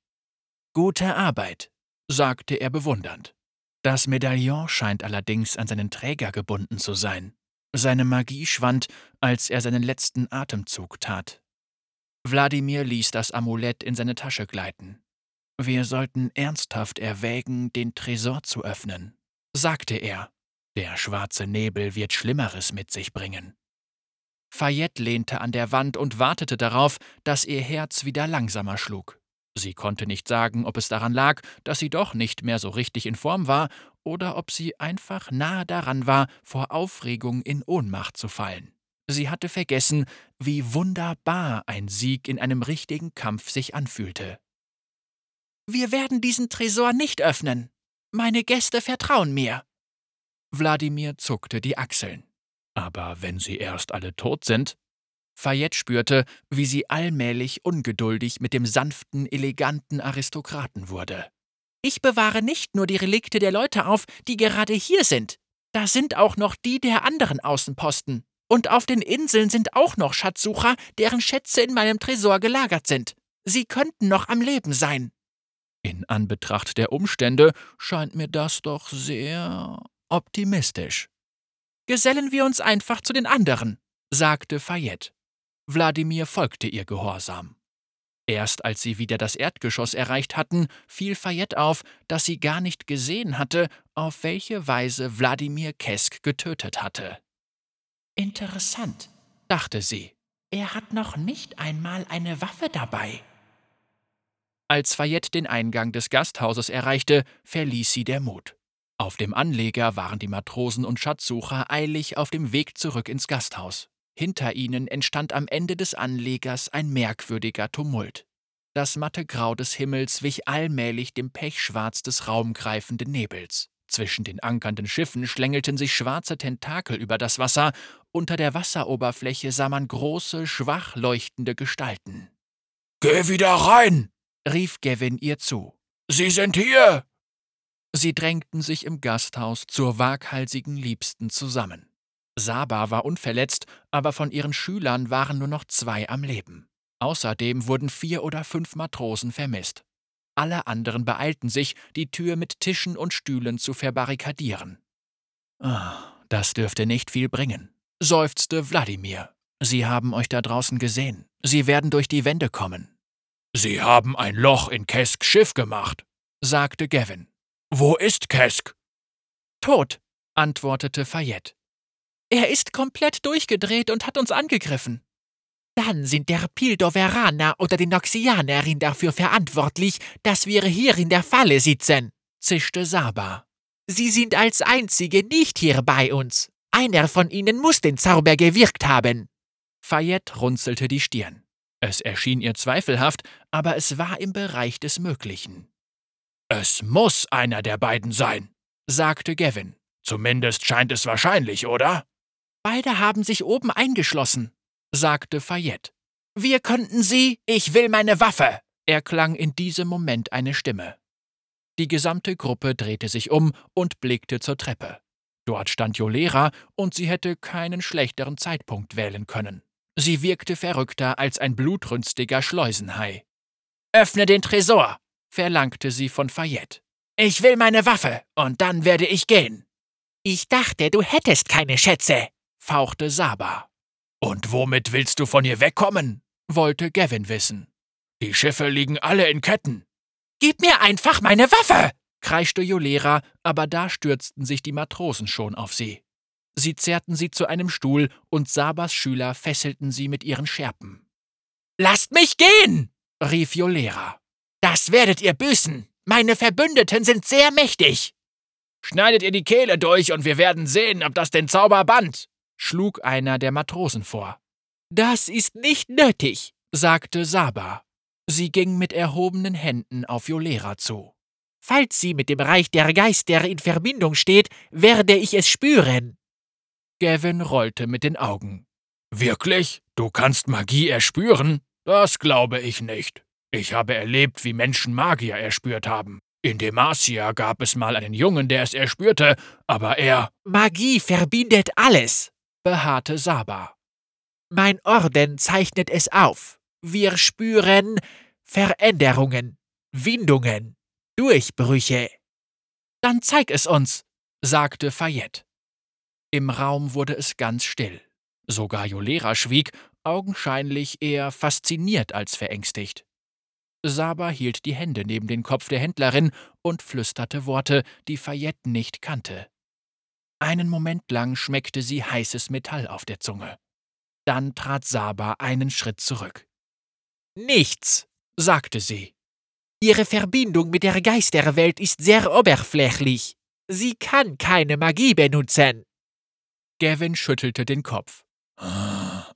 Gute Arbeit, sagte er bewundernd. Das Medaillon scheint allerdings an seinen Träger gebunden zu sein. Seine Magie schwand, als er seinen letzten Atemzug tat. Wladimir ließ das Amulett in seine Tasche gleiten. Wir sollten ernsthaft erwägen, den Tresor zu öffnen, sagte er. Der schwarze Nebel wird Schlimmeres mit sich bringen. Fayette lehnte an der Wand und wartete darauf, dass ihr Herz wieder langsamer schlug. Sie konnte nicht sagen, ob es daran lag, dass sie doch nicht mehr so richtig in Form war, oder ob sie einfach nahe daran war, vor Aufregung in Ohnmacht zu fallen. Sie hatte vergessen, wie wunderbar ein Sieg in einem richtigen Kampf sich anfühlte. Wir werden diesen Tresor nicht öffnen. Meine Gäste vertrauen mir. Wladimir zuckte die Achseln. Aber wenn sie erst alle tot sind? Fayette spürte, wie sie allmählich ungeduldig mit dem sanften, eleganten Aristokraten wurde. Ich bewahre nicht nur die Relikte der Leute auf, die gerade hier sind. Da sind auch noch die der anderen Außenposten. Und auf den Inseln sind auch noch Schatzsucher, deren Schätze in meinem Tresor gelagert sind. Sie könnten noch am Leben sein. In Anbetracht der Umstände scheint mir das doch sehr optimistisch. Gesellen wir uns einfach zu den anderen, sagte Fayette. Wladimir folgte ihr gehorsam. Erst als sie wieder das Erdgeschoss erreicht hatten, fiel Fayette auf, dass sie gar nicht gesehen hatte, auf welche Weise Wladimir Kesk getötet hatte. Interessant, dachte sie. Er hat noch nicht einmal eine Waffe dabei. Als Fayette den Eingang des Gasthauses erreichte, verließ sie der Mut. Auf dem Anleger waren die Matrosen und Schatzsucher eilig auf dem Weg zurück ins Gasthaus. Hinter ihnen entstand am Ende des Anlegers ein merkwürdiger Tumult. Das matte Grau des Himmels wich allmählich dem Pechschwarz des raumgreifenden Nebels. Zwischen den ankernden Schiffen schlängelten sich schwarze Tentakel über das Wasser, unter der Wasseroberfläche sah man große, schwach leuchtende Gestalten. Geh wieder rein! Rief Gavin ihr zu. Sie sind hier! Sie drängten sich im Gasthaus zur waghalsigen Liebsten zusammen. Saba war unverletzt, aber von ihren Schülern waren nur noch zwei am Leben. Außerdem wurden vier oder fünf Matrosen vermisst. Alle anderen beeilten sich, die Tür mit Tischen und Stühlen zu verbarrikadieren. Ah, das dürfte nicht viel bringen, seufzte Wladimir. Sie haben euch da draußen gesehen. Sie werden durch die Wände kommen. Sie haben ein Loch in Kesks Schiff gemacht, sagte Gavin. Wo ist Kesk? Tot, antwortete Fayette. Er ist komplett durchgedreht und hat uns angegriffen. Dann sind der Pildoveraner oder die Noxianerin dafür verantwortlich, dass wir hier in der Falle sitzen, zischte Saba. Sie sind als einzige nicht hier bei uns. Einer von ihnen muss den Zauber gewirkt haben. Fayette runzelte die Stirn. Es erschien ihr zweifelhaft, aber es war im Bereich des Möglichen. Es muss einer der beiden sein, sagte Gavin. Zumindest scheint es wahrscheinlich, oder? Beide haben sich oben eingeschlossen, sagte Fayette. Wir könnten sie. Ich will meine Waffe, erklang in diesem Moment eine Stimme. Die gesamte Gruppe drehte sich um und blickte zur Treppe. Dort stand Jolera, und sie hätte keinen schlechteren Zeitpunkt wählen können. Sie wirkte verrückter als ein blutrünstiger Schleusenhai. Öffne den Tresor, verlangte sie von Fayette. Ich will meine Waffe, und dann werde ich gehen. Ich dachte, du hättest keine Schätze, fauchte Saba. Und womit willst du von ihr wegkommen? wollte Gavin wissen. Die Schiffe liegen alle in Ketten. Gib mir einfach meine Waffe! kreischte Jolera, aber da stürzten sich die Matrosen schon auf sie. Sie zerrten sie zu einem Stuhl und Sabas Schüler fesselten sie mit ihren Schärpen. Lasst mich gehen! rief Jolera. Das werdet ihr büßen. Meine Verbündeten sind sehr mächtig. Schneidet ihr die Kehle durch und wir werden sehen, ob das den Zauber bannt, schlug einer der Matrosen vor. Das ist nicht nötig, sagte Saba. Sie ging mit erhobenen Händen auf Jolera zu. Falls sie mit dem Reich der Geister in Verbindung steht, werde ich es spüren. Gavin rollte mit den Augen. Wirklich? Du kannst Magie erspüren? Das glaube ich nicht. Ich habe erlebt, wie Menschen Magier erspürt haben. In Demacia gab es mal einen Jungen, der es erspürte, aber er. Magie verbindet alles, beharrte Saba. Mein Orden zeichnet es auf. Wir spüren Veränderungen, Windungen, Durchbrüche. Dann zeig es uns, sagte Fayette. Im Raum wurde es ganz still. Sogar Jolera schwieg, augenscheinlich eher fasziniert als verängstigt. Saba hielt die Hände neben den Kopf der Händlerin und flüsterte Worte, die Fayette nicht kannte. Einen Moment lang schmeckte sie heißes Metall auf der Zunge. Dann trat Saba einen Schritt zurück. Nichts, sagte sie. Ihre Verbindung mit der Geisterwelt ist sehr oberflächlich. Sie kann keine Magie benutzen. Gavin schüttelte den Kopf.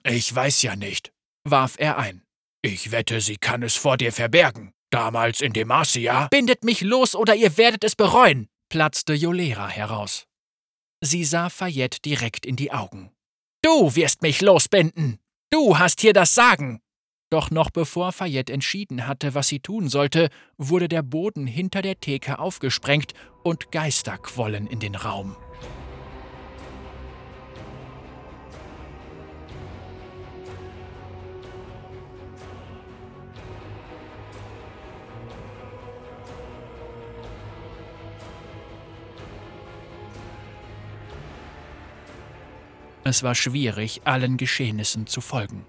Ich weiß ja nicht, warf er ein. Ich wette, sie kann es vor dir verbergen. Damals in Demacia. Bindet mich los oder ihr werdet es bereuen, platzte Jolera heraus. Sie sah Fayette direkt in die Augen. Du wirst mich losbinden. Du hast hier das Sagen. Doch noch bevor Fayette entschieden hatte, was sie tun sollte, wurde der Boden hinter der Theke aufgesprengt und Geister quollen in den Raum. Es war schwierig, allen Geschehnissen zu folgen.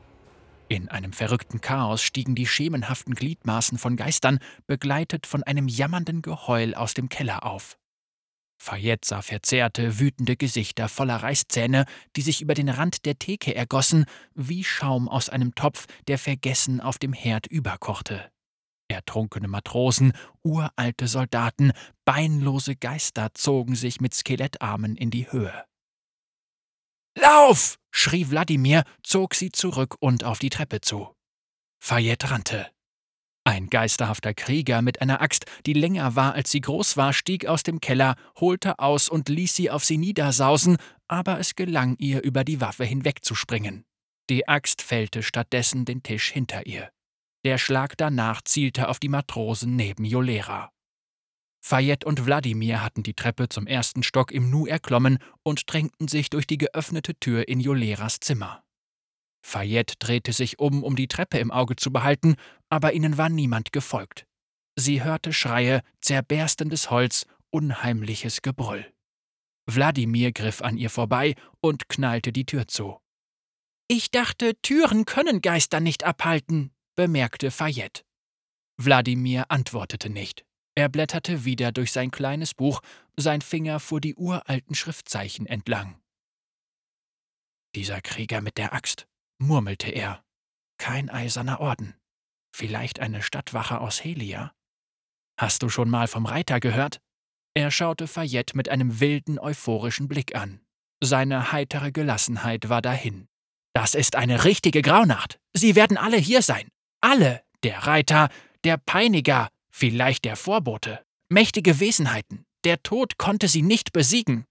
In einem verrückten Chaos stiegen die schemenhaften Gliedmaßen von Geistern, begleitet von einem jammernden Geheul aus dem Keller auf. Fayette sah verzerrte, wütende Gesichter voller Reißzähne, die sich über den Rand der Theke ergossen, wie Schaum aus einem Topf, der vergessen auf dem Herd überkochte. Ertrunkene Matrosen, uralte Soldaten, beinlose Geister zogen sich mit Skelettarmen in die Höhe. Lauf! schrie Wladimir, zog sie zurück und auf die Treppe zu. Fayette rannte. Ein geisterhafter Krieger mit einer Axt, die länger war als sie groß war, stieg aus dem Keller, holte aus und ließ sie auf sie niedersausen, aber es gelang ihr, über die Waffe hinwegzuspringen. Die Axt fällte stattdessen den Tisch hinter ihr. Der Schlag danach zielte auf die Matrosen neben Jolera. Fayette und Wladimir hatten die Treppe zum ersten Stock im Nu erklommen und drängten sich durch die geöffnete Tür in Joleras Zimmer. Fayette drehte sich um, um die Treppe im Auge zu behalten, aber ihnen war niemand gefolgt. Sie hörte Schreie, zerberstendes Holz, unheimliches Gebrüll. Wladimir griff an ihr vorbei und knallte die Tür zu. Ich dachte, Türen können Geister nicht abhalten, bemerkte Fayette. Wladimir antwortete nicht. Er blätterte wieder durch sein kleines Buch, sein Finger fuhr die uralten Schriftzeichen entlang. Dieser Krieger mit der Axt, murmelte er. Kein eiserner Orden. Vielleicht eine Stadtwache aus Helia? Hast du schon mal vom Reiter gehört? Er schaute Fayette mit einem wilden, euphorischen Blick an. Seine heitere Gelassenheit war dahin. Das ist eine richtige Graunacht. Sie werden alle hier sein. Alle. Der Reiter, der Peiniger, Vielleicht der Vorbote. Mächtige Wesenheiten. Der Tod konnte sie nicht besiegen.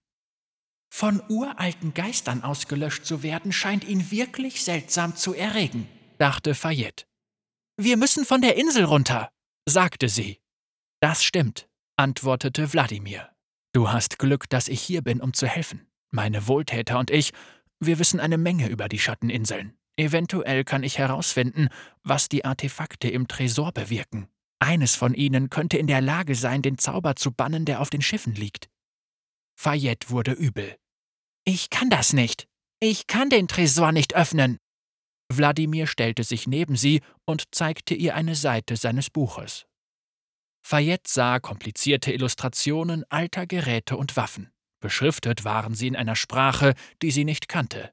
Von uralten Geistern ausgelöscht zu werden, scheint ihn wirklich seltsam zu erregen, dachte Fayette. Wir müssen von der Insel runter, sagte sie. Das stimmt, antwortete Wladimir. Du hast Glück, dass ich hier bin, um zu helfen. Meine Wohltäter und ich, wir wissen eine Menge über die Schatteninseln. Eventuell kann ich herausfinden, was die Artefakte im Tresor bewirken. Eines von ihnen könnte in der Lage sein, den Zauber zu bannen, der auf den Schiffen liegt. Fayette wurde übel. Ich kann das nicht. Ich kann den Tresor nicht öffnen. Wladimir stellte sich neben sie und zeigte ihr eine Seite seines Buches. Fayette sah komplizierte Illustrationen alter Geräte und Waffen. Beschriftet waren sie in einer Sprache, die sie nicht kannte.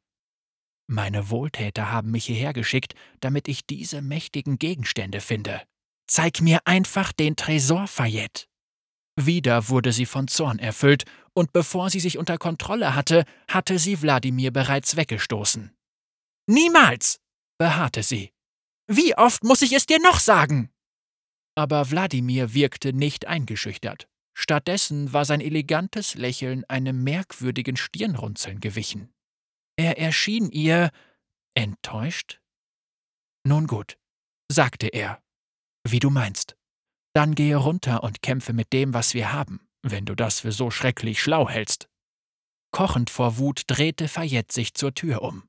Meine Wohltäter haben mich hierher geschickt, damit ich diese mächtigen Gegenstände finde. Zeig mir einfach den Tresor, Fayette. Wieder wurde sie von Zorn erfüllt, und bevor sie sich unter Kontrolle hatte, hatte sie Wladimir bereits weggestoßen. Niemals! beharrte sie. Wie oft muss ich es dir noch sagen? Aber Wladimir wirkte nicht eingeschüchtert. Stattdessen war sein elegantes Lächeln einem merkwürdigen Stirnrunzeln gewichen. Er erschien ihr enttäuscht. Nun gut, sagte er, wie du meinst. Dann gehe runter und kämpfe mit dem, was wir haben, wenn du das für so schrecklich schlau hältst. Kochend vor Wut drehte Fayette sich zur Tür um.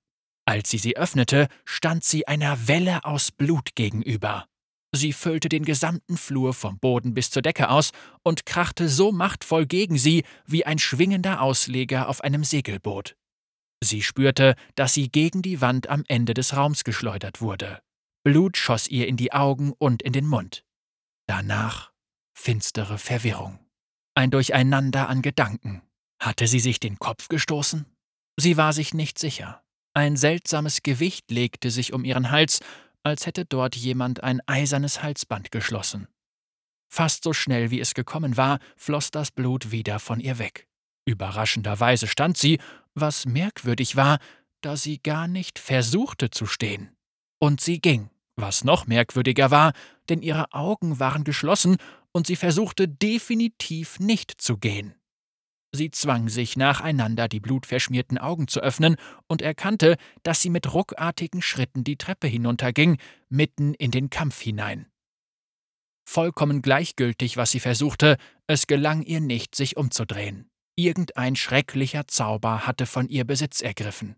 Als sie sie öffnete, stand sie einer Welle aus Blut gegenüber. Sie füllte den gesamten Flur vom Boden bis zur Decke aus und krachte so machtvoll gegen sie wie ein schwingender Ausleger auf einem Segelboot. Sie spürte, dass sie gegen die Wand am Ende des Raums geschleudert wurde. Blut schoss ihr in die Augen und in den Mund. Danach finstere Verwirrung. Ein Durcheinander an Gedanken. Hatte sie sich den Kopf gestoßen? Sie war sich nicht sicher. Ein seltsames Gewicht legte sich um ihren Hals, als hätte dort jemand ein eisernes Halsband geschlossen. Fast so schnell wie es gekommen war, floss das Blut wieder von ihr weg. Überraschenderweise stand sie, was merkwürdig war, da sie gar nicht versuchte zu stehen. Und sie ging, was noch merkwürdiger war, denn ihre Augen waren geschlossen und sie versuchte definitiv nicht zu gehen. Sie zwang sich nacheinander die blutverschmierten Augen zu öffnen und erkannte, dass sie mit ruckartigen Schritten die Treppe hinunterging, mitten in den Kampf hinein. Vollkommen gleichgültig, was sie versuchte, es gelang ihr nicht, sich umzudrehen. Irgendein schrecklicher Zauber hatte von ihr Besitz ergriffen.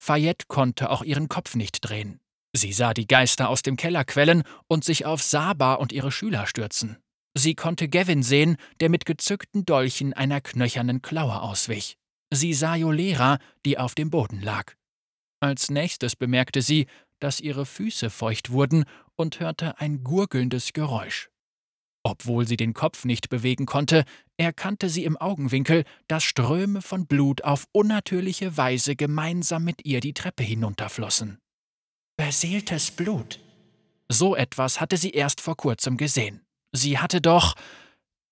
Fayette konnte auch ihren Kopf nicht drehen. Sie sah die Geister aus dem Keller quellen und sich auf Saba und ihre Schüler stürzen. Sie konnte Gavin sehen, der mit gezückten Dolchen einer knöchernen Klaue auswich. Sie sah Jolera, die auf dem Boden lag. Als nächstes bemerkte sie, dass ihre Füße feucht wurden und hörte ein gurgelndes Geräusch. Obwohl sie den Kopf nicht bewegen konnte, erkannte sie im Augenwinkel, dass Ströme von Blut auf unnatürliche Weise gemeinsam mit ihr die Treppe hinunterflossen. Beseeltes Blut. So etwas hatte sie erst vor kurzem gesehen. Sie hatte doch.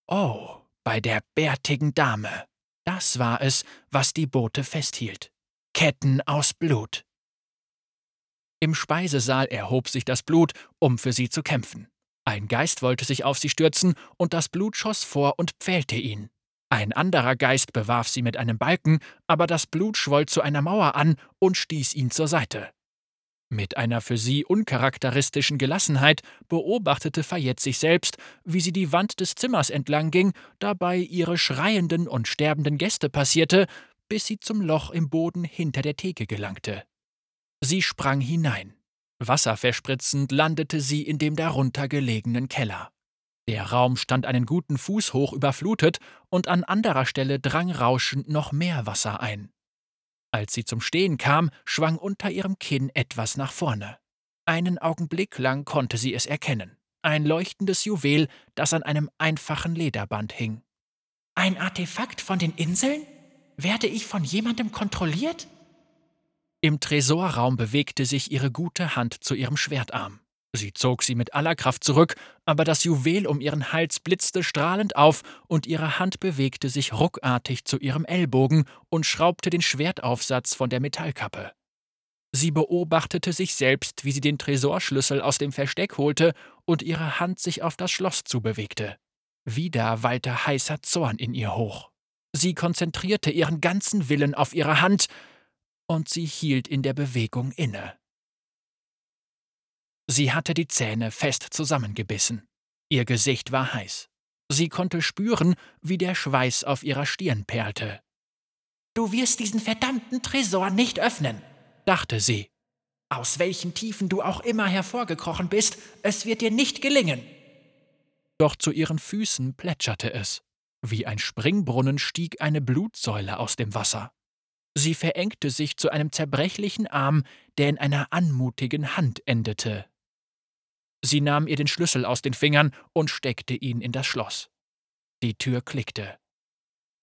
Oh, bei der bärtigen Dame. Das war es, was die Boote festhielt. Ketten aus Blut. Im Speisesaal erhob sich das Blut, um für sie zu kämpfen. Ein Geist wollte sich auf sie stürzen, und das Blut schoss vor und pfählte ihn. Ein anderer Geist bewarf sie mit einem Balken, aber das Blut schwoll zu einer Mauer an und stieß ihn zur Seite. Mit einer für sie uncharakteristischen Gelassenheit beobachtete Fayette sich selbst, wie sie die Wand des Zimmers entlang ging, dabei ihre schreienden und sterbenden Gäste passierte, bis sie zum Loch im Boden hinter der Theke gelangte. Sie sprang hinein. Wasserverspritzend landete sie in dem darunter gelegenen Keller. Der Raum stand einen guten Fuß hoch überflutet und an anderer Stelle drang rauschend noch mehr Wasser ein. Als sie zum Stehen kam, schwang unter ihrem Kinn etwas nach vorne. Einen Augenblick lang konnte sie es erkennen. Ein leuchtendes Juwel, das an einem einfachen Lederband hing. Ein Artefakt von den Inseln? Werde ich von jemandem kontrolliert? Im Tresorraum bewegte sich ihre gute Hand zu ihrem Schwertarm. Sie zog sie mit aller Kraft zurück, aber das Juwel um ihren Hals blitzte strahlend auf und ihre Hand bewegte sich ruckartig zu ihrem Ellbogen und schraubte den Schwertaufsatz von der Metallkappe. Sie beobachtete sich selbst, wie sie den Tresorschlüssel aus dem Versteck holte und ihre Hand sich auf das Schloss zubewegte. Wieder wallte heißer Zorn in ihr hoch. Sie konzentrierte ihren ganzen Willen auf ihre Hand, und sie hielt in der Bewegung inne. Sie hatte die Zähne fest zusammengebissen. Ihr Gesicht war heiß. Sie konnte spüren, wie der Schweiß auf ihrer Stirn perlte. Du wirst diesen verdammten Tresor nicht öffnen, dachte sie. Aus welchen Tiefen du auch immer hervorgekrochen bist, es wird dir nicht gelingen. Doch zu ihren Füßen plätscherte es. Wie ein Springbrunnen stieg eine Blutsäule aus dem Wasser. Sie verengte sich zu einem zerbrechlichen Arm, der in einer anmutigen Hand endete. Sie nahm ihr den Schlüssel aus den Fingern und steckte ihn in das Schloss. Die Tür klickte.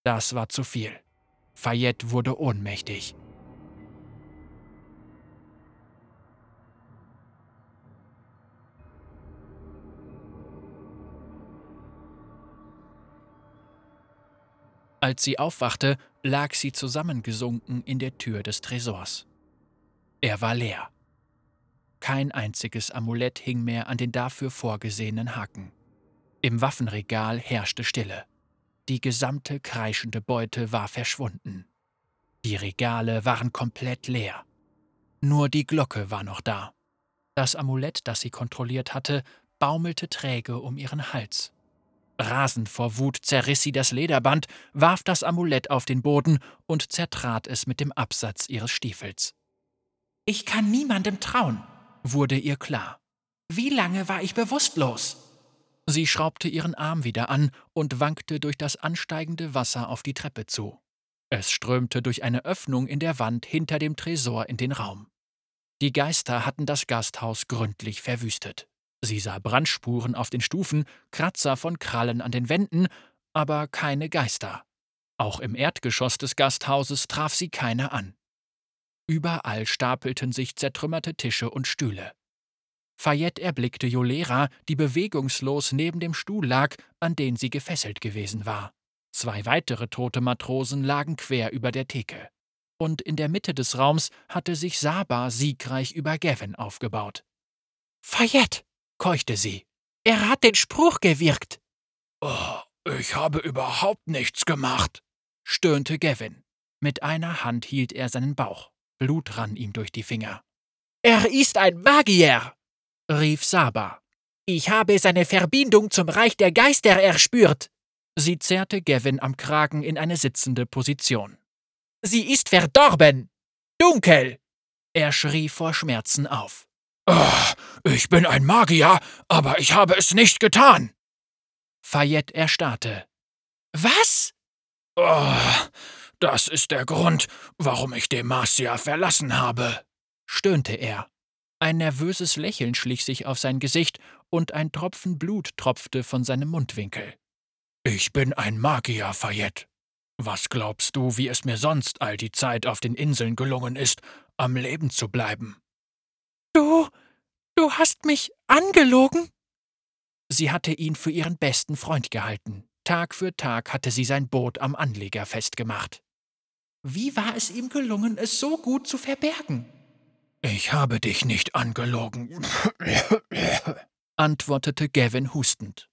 Das war zu viel. Fayette wurde ohnmächtig. Als sie aufwachte, lag sie zusammengesunken in der Tür des Tresors. Er war leer. Kein einziges Amulett hing mehr an den dafür vorgesehenen Haken. Im Waffenregal herrschte Stille. Die gesamte kreischende Beute war verschwunden. Die Regale waren komplett leer. Nur die Glocke war noch da. Das Amulett, das sie kontrolliert hatte, baumelte träge um ihren Hals. Rasend vor Wut zerriss sie das Lederband, warf das Amulett auf den Boden und zertrat es mit dem Absatz ihres Stiefels. Ich kann niemandem trauen, wurde ihr klar. Wie lange war ich bewusstlos? Sie schraubte ihren Arm wieder an und wankte durch das ansteigende Wasser auf die Treppe zu. Es strömte durch eine Öffnung in der Wand hinter dem Tresor in den Raum. Die Geister hatten das Gasthaus gründlich verwüstet. Sie sah Brandspuren auf den Stufen, Kratzer von Krallen an den Wänden, aber keine Geister. Auch im Erdgeschoss des Gasthauses traf sie keine an. Überall stapelten sich zertrümmerte Tische und Stühle. Fayette erblickte Jolera, die bewegungslos neben dem Stuhl lag, an den sie gefesselt gewesen war. Zwei weitere tote Matrosen lagen quer über der Theke. Und in der Mitte des Raums hatte sich Saba siegreich über Gavin aufgebaut. Fayette, keuchte sie. Er hat den Spruch gewirkt. Oh, ich habe überhaupt nichts gemacht, stöhnte Gavin. Mit einer Hand hielt er seinen Bauch. Blut rann ihm durch die Finger. Er ist ein Magier, rief Saba. Ich habe seine Verbindung zum Reich der Geister erspürt. Sie zerrte Gavin am Kragen in eine sitzende Position. Sie ist verdorben. Dunkel. Er schrie vor Schmerzen auf. Oh, ich bin ein Magier, aber ich habe es nicht getan. Fayette erstarrte. Was? Oh, das ist der Grund, warum ich Demacia verlassen habe, stöhnte er. Ein nervöses Lächeln schlich sich auf sein Gesicht und ein Tropfen Blut tropfte von seinem Mundwinkel. Ich bin ein Magier, Fayette. Was glaubst du, wie es mir sonst all die Zeit auf den Inseln gelungen ist, am Leben zu bleiben? Du. du hast mich angelogen? Sie hatte ihn für ihren besten Freund gehalten. Tag für Tag hatte sie sein Boot am Anleger festgemacht. Wie war es ihm gelungen, es so gut zu verbergen? Ich habe dich nicht angelogen, antwortete Gavin hustend.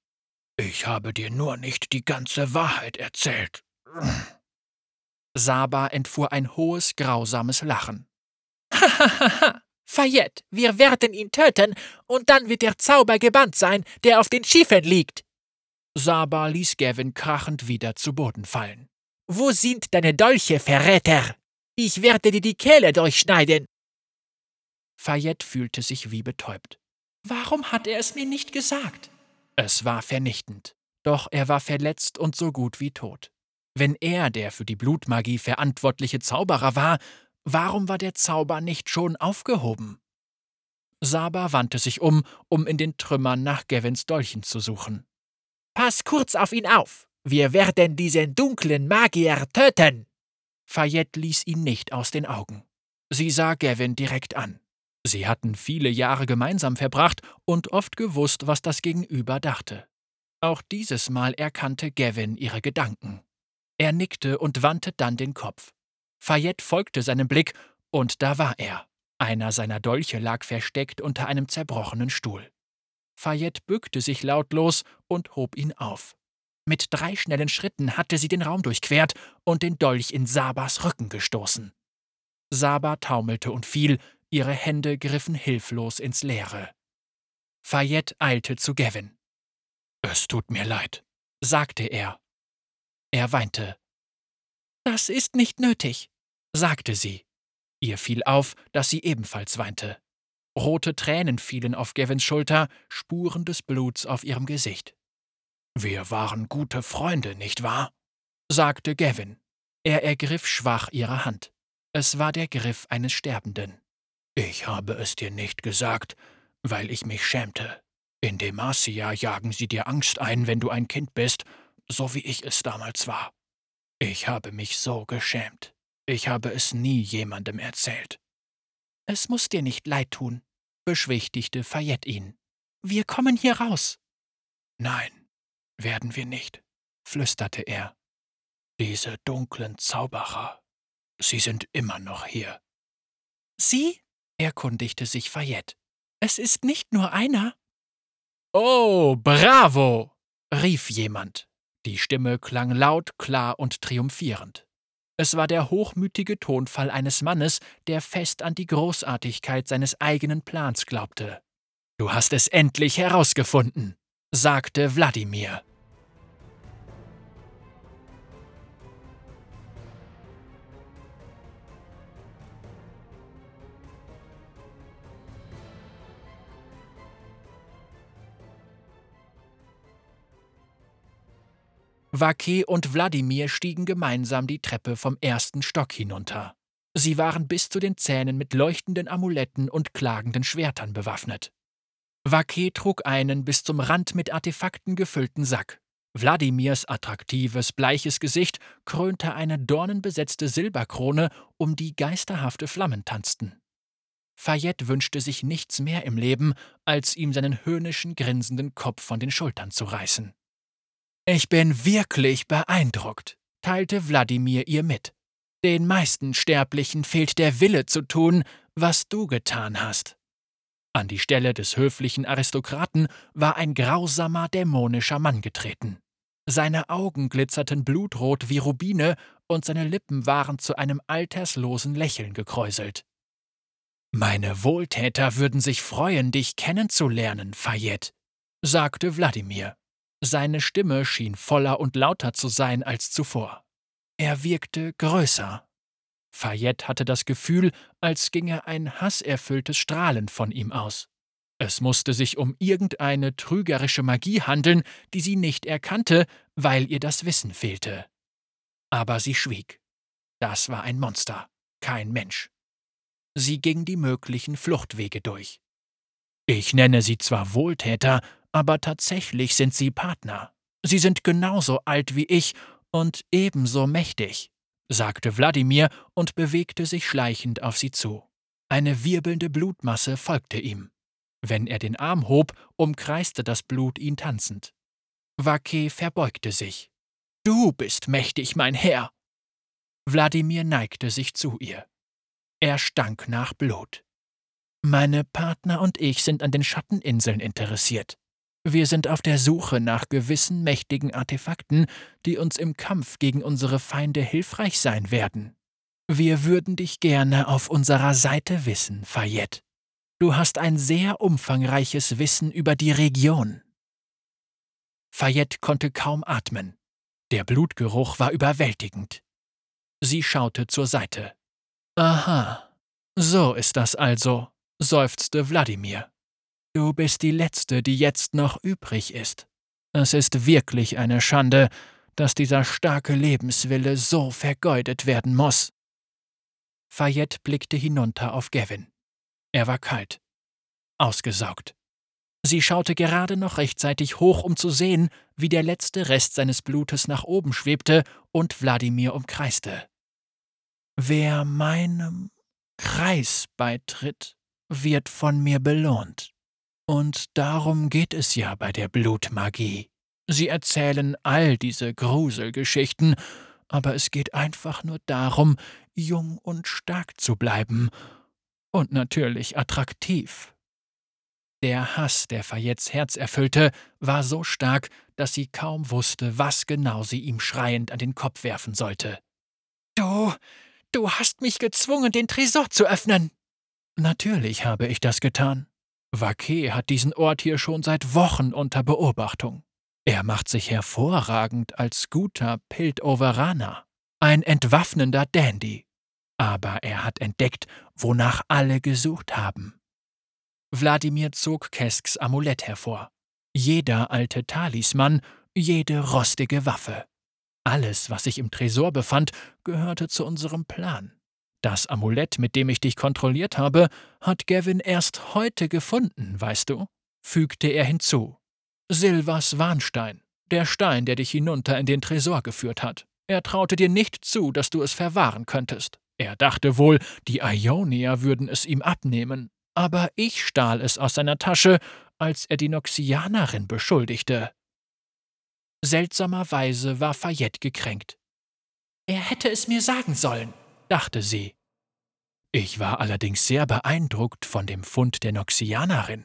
Ich habe dir nur nicht die ganze Wahrheit erzählt. Saba entfuhr ein hohes, grausames Lachen. Hahaha, Fayette, wir werden ihn töten, und dann wird der Zauber gebannt sein, der auf den Schiffen liegt. Saba ließ Gavin krachend wieder zu Boden fallen. Wo sind deine Dolche, Verräter? Ich werde dir die Kehle durchschneiden. Fayette fühlte sich wie betäubt. Warum hat er es mir nicht gesagt? Es war vernichtend. Doch er war verletzt und so gut wie tot. Wenn er der für die Blutmagie verantwortliche Zauberer war, warum war der Zauber nicht schon aufgehoben? Saba wandte sich um, um in den Trümmern nach Gavins Dolchen zu suchen. Pass kurz auf ihn auf! Wir werden diesen dunklen Magier töten! Fayette ließ ihn nicht aus den Augen. Sie sah Gavin direkt an. Sie hatten viele Jahre gemeinsam verbracht und oft gewusst, was das Gegenüber dachte. Auch dieses Mal erkannte Gavin ihre Gedanken. Er nickte und wandte dann den Kopf. Fayette folgte seinem Blick, und da war er. Einer seiner Dolche lag versteckt unter einem zerbrochenen Stuhl. Fayette bückte sich lautlos und hob ihn auf. Mit drei schnellen Schritten hatte sie den Raum durchquert und den Dolch in Sabas Rücken gestoßen. Saba taumelte und fiel, ihre Hände griffen hilflos ins Leere. Fayette eilte zu Gavin. Es tut mir leid, sagte er. Er weinte. Das ist nicht nötig, sagte sie. Ihr fiel auf, dass sie ebenfalls weinte. Rote Tränen fielen auf Gavins Schulter, Spuren des Bluts auf ihrem Gesicht. Wir waren gute Freunde, nicht wahr? sagte Gavin. Er ergriff schwach ihre Hand. Es war der Griff eines Sterbenden. Ich habe es dir nicht gesagt, weil ich mich schämte. In Demacia jagen sie dir Angst ein, wenn du ein Kind bist, so wie ich es damals war. Ich habe mich so geschämt. Ich habe es nie jemandem erzählt. Es muss dir nicht leid tun, beschwichtigte Fayette ihn. Wir kommen hier raus. Nein, werden wir nicht, flüsterte er. Diese dunklen Zauberer, sie sind immer noch hier. Sie? erkundigte sich Fayette. Es ist nicht nur einer. Oh, bravo! rief jemand. Die Stimme klang laut, klar und triumphierend. Es war der hochmütige Tonfall eines Mannes, der fest an die Großartigkeit seines eigenen Plans glaubte. Du hast es endlich herausgefunden, sagte Wladimir. Vake und Wladimir stiegen gemeinsam die Treppe vom ersten Stock hinunter. Sie waren bis zu den Zähnen mit leuchtenden Amuletten und klagenden Schwertern bewaffnet. Vake trug einen bis zum Rand mit Artefakten gefüllten Sack. Wladimirs attraktives, bleiches Gesicht krönte eine dornenbesetzte Silberkrone, um die geisterhafte Flammen tanzten. Fayette wünschte sich nichts mehr im Leben, als ihm seinen höhnischen, grinsenden Kopf von den Schultern zu reißen. Ich bin wirklich beeindruckt, teilte Wladimir ihr mit. Den meisten Sterblichen fehlt der Wille zu tun, was du getan hast. An die Stelle des höflichen Aristokraten war ein grausamer, dämonischer Mann getreten. Seine Augen glitzerten blutrot wie Rubine und seine Lippen waren zu einem alterslosen Lächeln gekräuselt. Meine Wohltäter würden sich freuen, dich kennenzulernen, Fayette, sagte Wladimir. Seine Stimme schien voller und lauter zu sein als zuvor. Er wirkte größer. Fayette hatte das Gefühl, als ginge ein hasserfülltes Strahlen von ihm aus. Es musste sich um irgendeine trügerische Magie handeln, die sie nicht erkannte, weil ihr das Wissen fehlte. Aber sie schwieg. Das war ein Monster, kein Mensch. Sie ging die möglichen Fluchtwege durch. Ich nenne sie zwar Wohltäter, aber tatsächlich sind sie Partner. Sie sind genauso alt wie ich und ebenso mächtig, sagte Wladimir und bewegte sich schleichend auf sie zu. Eine wirbelnde Blutmasse folgte ihm. Wenn er den Arm hob, umkreiste das Blut ihn tanzend. Vake verbeugte sich. Du bist mächtig, mein Herr. Wladimir neigte sich zu ihr. Er stank nach Blut. Meine Partner und ich sind an den Schatteninseln interessiert. Wir sind auf der Suche nach gewissen mächtigen Artefakten, die uns im Kampf gegen unsere Feinde hilfreich sein werden. Wir würden dich gerne auf unserer Seite wissen, Fayette. Du hast ein sehr umfangreiches Wissen über die Region. Fayette konnte kaum atmen. Der Blutgeruch war überwältigend. Sie schaute zur Seite. Aha, so ist das also, seufzte Wladimir. Du bist die Letzte, die jetzt noch übrig ist. Es ist wirklich eine Schande, dass dieser starke Lebenswille so vergeudet werden muss. Fayette blickte hinunter auf Gavin. Er war kalt, ausgesaugt. Sie schaute gerade noch rechtzeitig hoch, um zu sehen, wie der letzte Rest seines Blutes nach oben schwebte und Wladimir umkreiste. Wer meinem Kreis beitritt, wird von mir belohnt. Und darum geht es ja bei der Blutmagie. Sie erzählen all diese Gruselgeschichten, aber es geht einfach nur darum, jung und stark zu bleiben und natürlich attraktiv. Der Hass, der Fayettes Herz erfüllte, war so stark, dass sie kaum wusste, was genau sie ihm schreiend an den Kopf werfen sollte. Du, du hast mich gezwungen, den Tresor zu öffnen. Natürlich habe ich das getan. Vaquet hat diesen Ort hier schon seit Wochen unter Beobachtung. Er macht sich hervorragend als guter Piltoveraner, ein entwaffnender Dandy. Aber er hat entdeckt, wonach alle gesucht haben. Wladimir zog Kesks Amulett hervor. Jeder alte Talisman, jede rostige Waffe. Alles, was sich im Tresor befand, gehörte zu unserem Plan. Das Amulett, mit dem ich dich kontrolliert habe, hat Gavin erst heute gefunden, weißt du? fügte er hinzu. Silvers Warnstein, der Stein, der dich hinunter in den Tresor geführt hat. Er traute dir nicht zu, dass du es verwahren könntest. Er dachte wohl, die Ionier würden es ihm abnehmen, aber ich stahl es aus seiner Tasche, als er die Noxianerin beschuldigte. Seltsamerweise war Fayette gekränkt. Er hätte es mir sagen sollen, dachte sie. Ich war allerdings sehr beeindruckt von dem Fund der Noxianerin.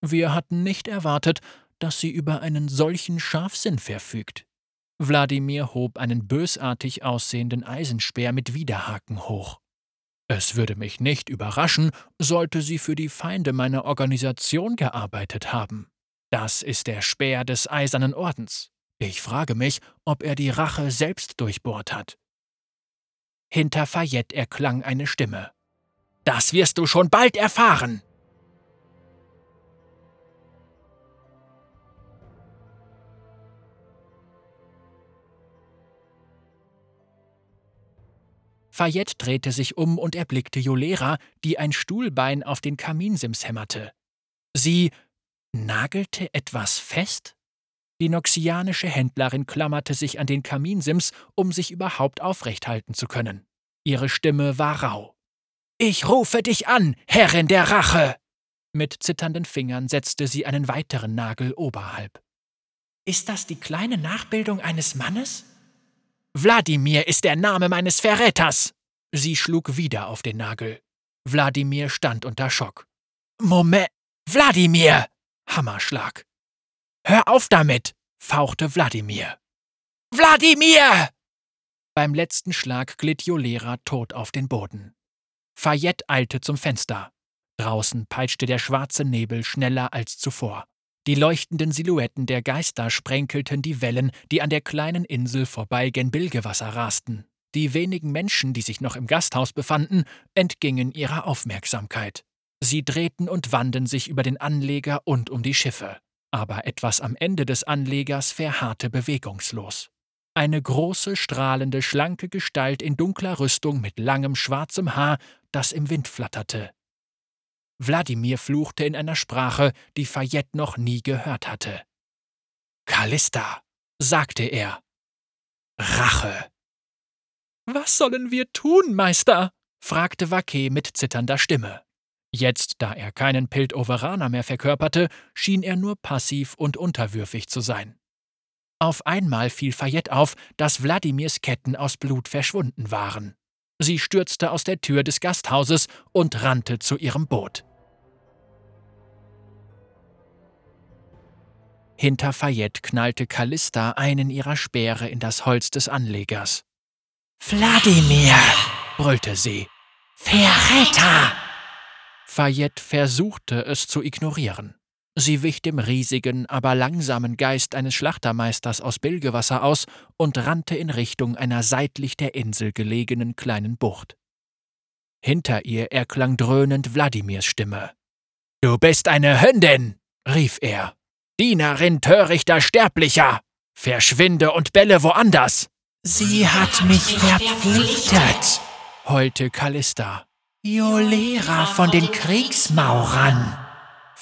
Wir hatten nicht erwartet, dass sie über einen solchen Scharfsinn verfügt. Wladimir hob einen bösartig aussehenden Eisenspeer mit Widerhaken hoch. Es würde mich nicht überraschen, sollte sie für die Feinde meiner Organisation gearbeitet haben. Das ist der Speer des Eisernen Ordens. Ich frage mich, ob er die Rache selbst durchbohrt hat. Hinter Fayette erklang eine Stimme. Das wirst du schon bald erfahren. Fayette drehte sich um und erblickte Jolera, die ein Stuhlbein auf den Kaminsims hämmerte. Sie nagelte etwas fest? Die noxianische Händlerin klammerte sich an den Kaminsims, um sich überhaupt aufrecht halten zu können. Ihre Stimme war rau. Ich rufe dich an, Herrin der Rache! Mit zitternden Fingern setzte sie einen weiteren Nagel oberhalb. Ist das die kleine Nachbildung eines Mannes? Wladimir ist der Name meines Verräters! Sie schlug wieder auf den Nagel. Wladimir stand unter Schock. Moment, Wladimir! Hammerschlag. Hör auf damit! fauchte Wladimir. Wladimir! Beim letzten Schlag glitt Jolera tot auf den Boden. Fayette eilte zum Fenster. Draußen peitschte der schwarze Nebel schneller als zuvor. Die leuchtenden Silhouetten der Geister sprenkelten die Wellen, die an der kleinen Insel vorbei gen Bilgewasser rasten. Die wenigen Menschen, die sich noch im Gasthaus befanden, entgingen ihrer Aufmerksamkeit. Sie drehten und wanden sich über den Anleger und um die Schiffe. Aber etwas am Ende des Anlegers verharrte bewegungslos. Eine große, strahlende, schlanke Gestalt in dunkler Rüstung mit langem schwarzem Haar, das im Wind flatterte. Wladimir fluchte in einer Sprache, die Fayette noch nie gehört hatte. Callista, sagte er. Rache. Was sollen wir tun, Meister? fragte Vaquet mit zitternder Stimme. Jetzt, da er keinen Piltoveraner mehr verkörperte, schien er nur passiv und unterwürfig zu sein. Auf einmal fiel Fayette auf, dass Wladimirs Ketten aus Blut verschwunden waren. Sie stürzte aus der Tür des Gasthauses und rannte zu ihrem Boot. Hinter Fayette knallte Callista einen ihrer Speere in das Holz des Anlegers. Wladimir! brüllte sie. Verräter! Fayette versuchte es zu ignorieren. Sie wich dem riesigen, aber langsamen Geist eines Schlachtermeisters aus Bilgewasser aus und rannte in Richtung einer seitlich der Insel gelegenen kleinen Bucht. Hinter ihr erklang dröhnend Wladimirs Stimme. Du bist eine Hündin, rief er. Dienerin törichter Sterblicher! Verschwinde und belle woanders! Sie hat mich verpflichtet, heulte Callista. Jolera von den Kriegsmaurern.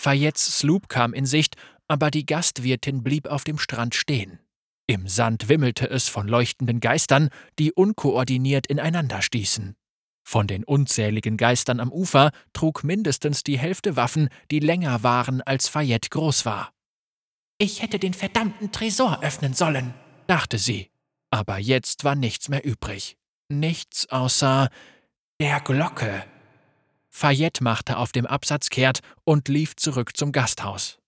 Fayettes Sloop kam in Sicht, aber die Gastwirtin blieb auf dem Strand stehen. Im Sand wimmelte es von leuchtenden Geistern, die unkoordiniert ineinander stießen. Von den unzähligen Geistern am Ufer trug mindestens die Hälfte Waffen, die länger waren, als Fayette groß war. Ich hätte den verdammten Tresor öffnen sollen, dachte sie. Aber jetzt war nichts mehr übrig. Nichts außer der Glocke. Fayette machte auf dem Absatz kehrt und lief zurück zum Gasthaus.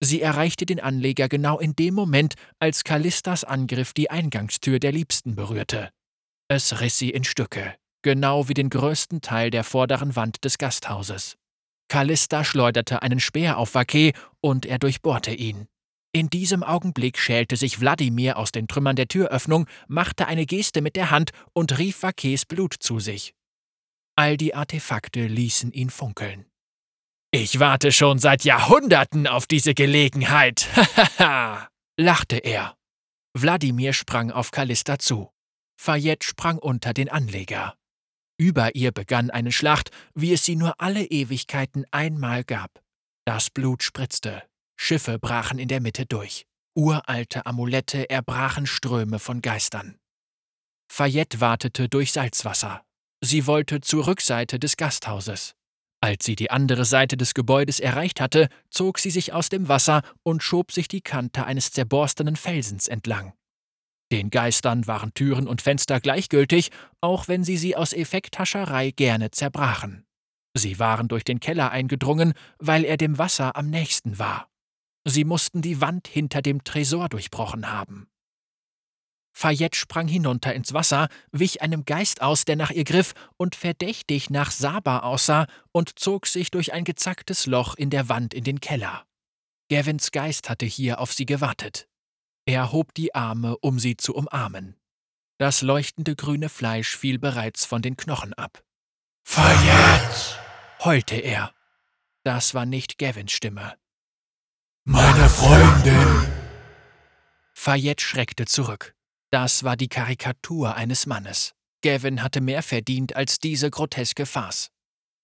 Sie erreichte den Anleger genau in dem Moment, als Callistas Angriff die Eingangstür der Liebsten berührte. Es riss sie in Stücke, genau wie den größten Teil der vorderen Wand des Gasthauses. Callista schleuderte einen Speer auf Vaquet und er durchbohrte ihn. In diesem Augenblick schälte sich Wladimir aus den Trümmern der Türöffnung, machte eine Geste mit der Hand und rief Vaquets Blut zu sich. All die Artefakte ließen ihn funkeln. Ich warte schon seit Jahrhunderten auf diese Gelegenheit. Hahaha, lachte er. Wladimir sprang auf Callista zu. Fayette sprang unter den Anleger. Über ihr begann eine Schlacht, wie es sie nur alle Ewigkeiten einmal gab. Das Blut spritzte, Schiffe brachen in der Mitte durch, uralte Amulette erbrachen Ströme von Geistern. Fayette wartete durch Salzwasser, Sie wollte zur Rückseite des Gasthauses. Als sie die andere Seite des Gebäudes erreicht hatte, zog sie sich aus dem Wasser und schob sich die Kante eines zerborstenen Felsens entlang. Den Geistern waren Türen und Fenster gleichgültig, auch wenn sie sie aus Effekthascherei gerne zerbrachen. Sie waren durch den Keller eingedrungen, weil er dem Wasser am nächsten war. Sie mussten die Wand hinter dem Tresor durchbrochen haben. Fayette sprang hinunter ins Wasser, wich einem Geist aus, der nach ihr griff und verdächtig nach Saba aussah und zog sich durch ein gezacktes Loch in der Wand in den Keller. Gavins Geist hatte hier auf sie gewartet. Er hob die Arme, um sie zu umarmen. Das leuchtende grüne Fleisch fiel bereits von den Knochen ab. Fayette! heulte er. Das war nicht Gavins Stimme. Meine Freundin! Fayette schreckte zurück. Das war die Karikatur eines Mannes. Gavin hatte mehr verdient als diese groteske Farce.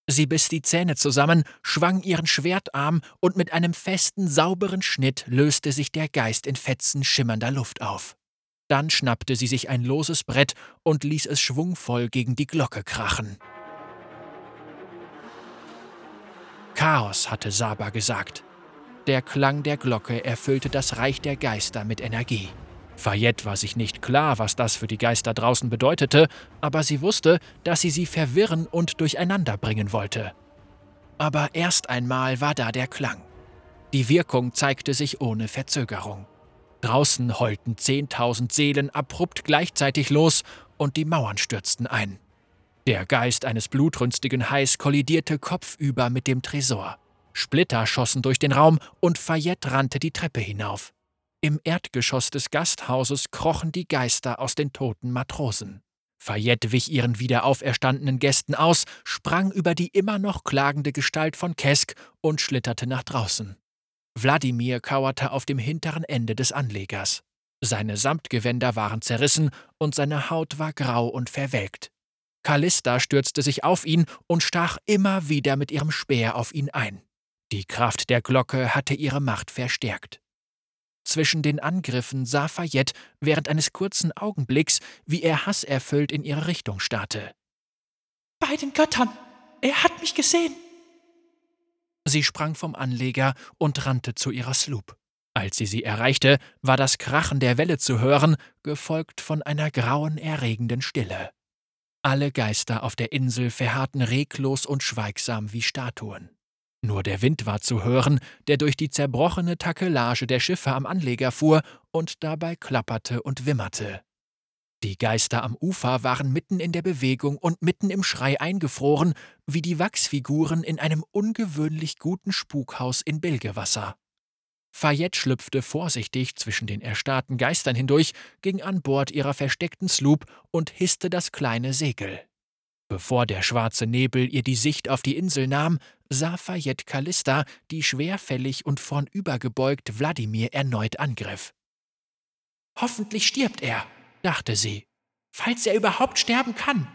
Sie biss die Zähne zusammen, schwang ihren Schwertarm und mit einem festen, sauberen Schnitt löste sich der Geist in Fetzen schimmernder Luft auf. Dann schnappte sie sich ein loses Brett und ließ es schwungvoll gegen die Glocke krachen. Chaos, hatte Saba gesagt. Der Klang der Glocke erfüllte das Reich der Geister mit Energie. Fayette war sich nicht klar, was das für die Geister draußen bedeutete, aber sie wusste, dass sie sie verwirren und durcheinander bringen wollte. Aber erst einmal war da der Klang. Die Wirkung zeigte sich ohne Verzögerung. Draußen heulten zehntausend Seelen abrupt gleichzeitig los und die Mauern stürzten ein. Der Geist eines blutrünstigen Hais kollidierte kopfüber mit dem Tresor. Splitter schossen durch den Raum und Fayette rannte die Treppe hinauf. Im Erdgeschoss des Gasthauses krochen die Geister aus den toten Matrosen. Fayette wich ihren wieder auferstandenen Gästen aus, sprang über die immer noch klagende Gestalt von Kesk und schlitterte nach draußen. Wladimir kauerte auf dem hinteren Ende des Anlegers. Seine Samtgewänder waren zerrissen und seine Haut war grau und verwelkt. Callista stürzte sich auf ihn und stach immer wieder mit ihrem Speer auf ihn ein. Die Kraft der Glocke hatte ihre Macht verstärkt. Zwischen den Angriffen sah Fayette während eines kurzen Augenblicks, wie er hasserfüllt in ihre Richtung starrte. Bei den Göttern! Er hat mich gesehen! Sie sprang vom Anleger und rannte zu ihrer Sloop. Als sie sie erreichte, war das Krachen der Welle zu hören, gefolgt von einer grauenerregenden Stille. Alle Geister auf der Insel verharrten reglos und schweigsam wie Statuen. Nur der Wind war zu hören, der durch die zerbrochene Takelage der Schiffe am Anleger fuhr und dabei klapperte und wimmerte. Die Geister am Ufer waren mitten in der Bewegung und mitten im Schrei eingefroren, wie die Wachsfiguren in einem ungewöhnlich guten Spukhaus in Bilgewasser. Fayette schlüpfte vorsichtig zwischen den erstarrten Geistern hindurch, ging an Bord ihrer versteckten Sloop und hisste das kleine Segel. Bevor der schwarze Nebel ihr die Sicht auf die Insel nahm, sah Fayette Callista, die schwerfällig und vornübergebeugt Wladimir erneut angriff. Hoffentlich stirbt er, dachte sie, falls er überhaupt sterben kann.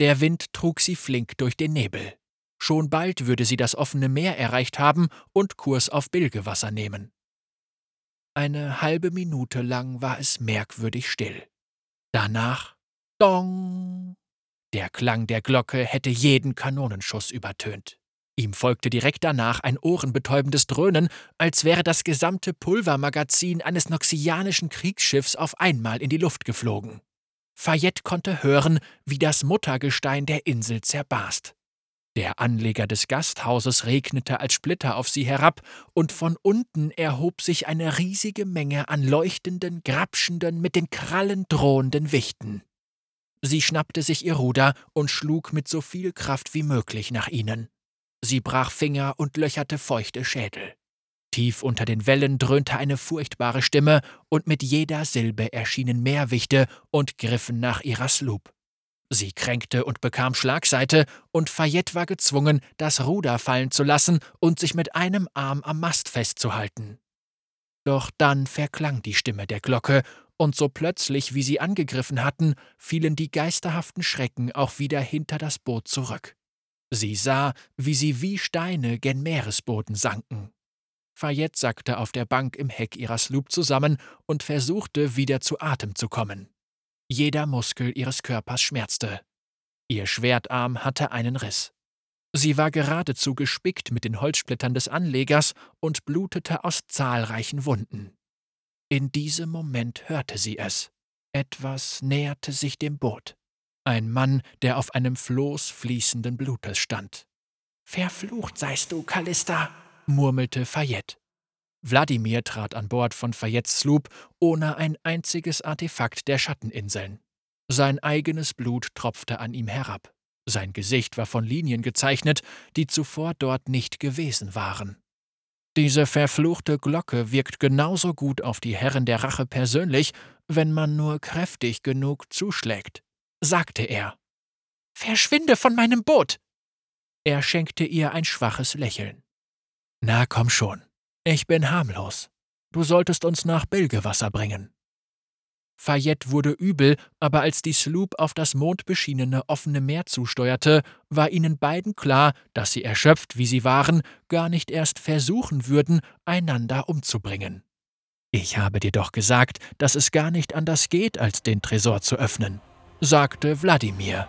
Der Wind trug sie flink durch den Nebel. Schon bald würde sie das offene Meer erreicht haben und Kurs auf Bilgewasser nehmen. Eine halbe Minute lang war es merkwürdig still. Danach Dong! Der Klang der Glocke hätte jeden Kanonenschuss übertönt. Ihm folgte direkt danach ein ohrenbetäubendes Dröhnen, als wäre das gesamte Pulvermagazin eines noxianischen Kriegsschiffs auf einmal in die Luft geflogen. Fayette konnte hören, wie das Muttergestein der Insel zerbarst. Der Anleger des Gasthauses regnete als Splitter auf sie herab, und von unten erhob sich eine riesige Menge an leuchtenden, grapschenden, mit den Krallen drohenden Wichten. Sie schnappte sich ihr Ruder und schlug mit so viel Kraft wie möglich nach ihnen. Sie brach Finger und löcherte feuchte Schädel. Tief unter den Wellen dröhnte eine furchtbare Stimme, und mit jeder Silbe erschienen Meerwichte und griffen nach ihrer Sloop. Sie kränkte und bekam Schlagseite, und Fayette war gezwungen, das Ruder fallen zu lassen und sich mit einem Arm am Mast festzuhalten. Doch dann verklang die Stimme der Glocke, und so plötzlich, wie sie angegriffen hatten, fielen die geisterhaften Schrecken auch wieder hinter das Boot zurück. Sie sah, wie sie wie Steine gen Meeresboden sanken. Fayette sackte auf der Bank im Heck ihrer Sloop zusammen und versuchte, wieder zu Atem zu kommen. Jeder Muskel ihres Körpers schmerzte. Ihr Schwertarm hatte einen Riss. Sie war geradezu gespickt mit den Holzsplittern des Anlegers und blutete aus zahlreichen Wunden. In diesem Moment hörte sie es. Etwas näherte sich dem Boot. Ein Mann, der auf einem Floß fließenden Blutes stand. Verflucht seist du, Callista, murmelte Fayette. Wladimir trat an Bord von Fayettes Sloop ohne ein einziges Artefakt der Schatteninseln. Sein eigenes Blut tropfte an ihm herab. Sein Gesicht war von Linien gezeichnet, die zuvor dort nicht gewesen waren. Diese verfluchte Glocke wirkt genauso gut auf die Herren der Rache persönlich, wenn man nur kräftig genug zuschlägt, sagte er. Verschwinde von meinem Boot! Er schenkte ihr ein schwaches Lächeln. Na komm schon, ich bin harmlos. Du solltest uns nach Bilgewasser bringen. Fayette wurde übel, aber als die Sloop auf das mondbeschienene offene Meer zusteuerte, war ihnen beiden klar, dass sie erschöpft wie sie waren, gar nicht erst versuchen würden, einander umzubringen. Ich habe dir doch gesagt, dass es gar nicht anders geht, als den Tresor zu öffnen, sagte Wladimir.